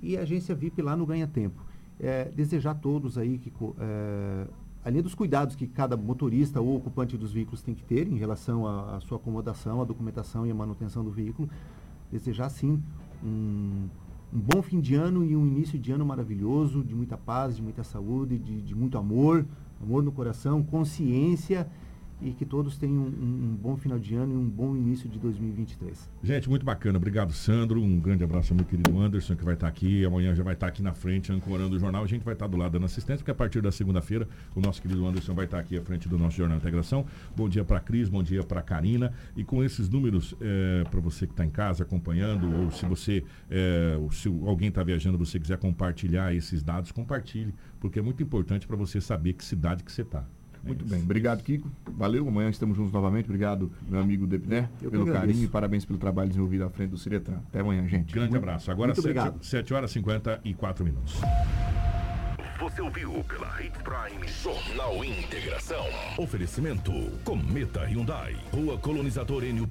e a agência VIP lá no Ganha Tempo. É, desejar a todos aí, Kiko, é, além dos cuidados que cada motorista ou ocupante dos veículos tem que ter em relação à, à sua acomodação, à documentação e à manutenção do veículo, desejar sim um, um bom fim de ano e um início de ano maravilhoso, de muita paz, de muita saúde, de, de muito amor, amor no coração, consciência e que todos tenham um, um bom final de ano e um bom início de 2023. Gente, muito bacana. Obrigado, Sandro. Um grande abraço ao meu querido Anderson, que vai estar aqui. Amanhã já vai estar aqui na frente, ancorando o jornal. A gente vai estar do lado dando assistência, porque a partir da segunda-feira, o nosso querido Anderson vai estar aqui à frente do nosso Jornal Integração. Bom dia para Cris, bom dia para Karina. E com esses números, para você que está em casa acompanhando, ou se você, é, ou se alguém está viajando, você quiser compartilhar esses dados, compartilhe, porque é muito importante para você saber que cidade que você está. Muito bem, obrigado Kiko. Valeu, amanhã estamos juntos novamente. Obrigado, meu amigo Depner, pelo agradeço. carinho e parabéns pelo trabalho desenvolvido à frente do Ciretran. Até amanhã, gente. Grande abraço. Agora, muito 7, obrigado. 7 horas e 54 minutos. Você ouviu pela Hits Prime Jornal Integração. Oferecimento Cometa Hyundai. Rua Colonizador Enio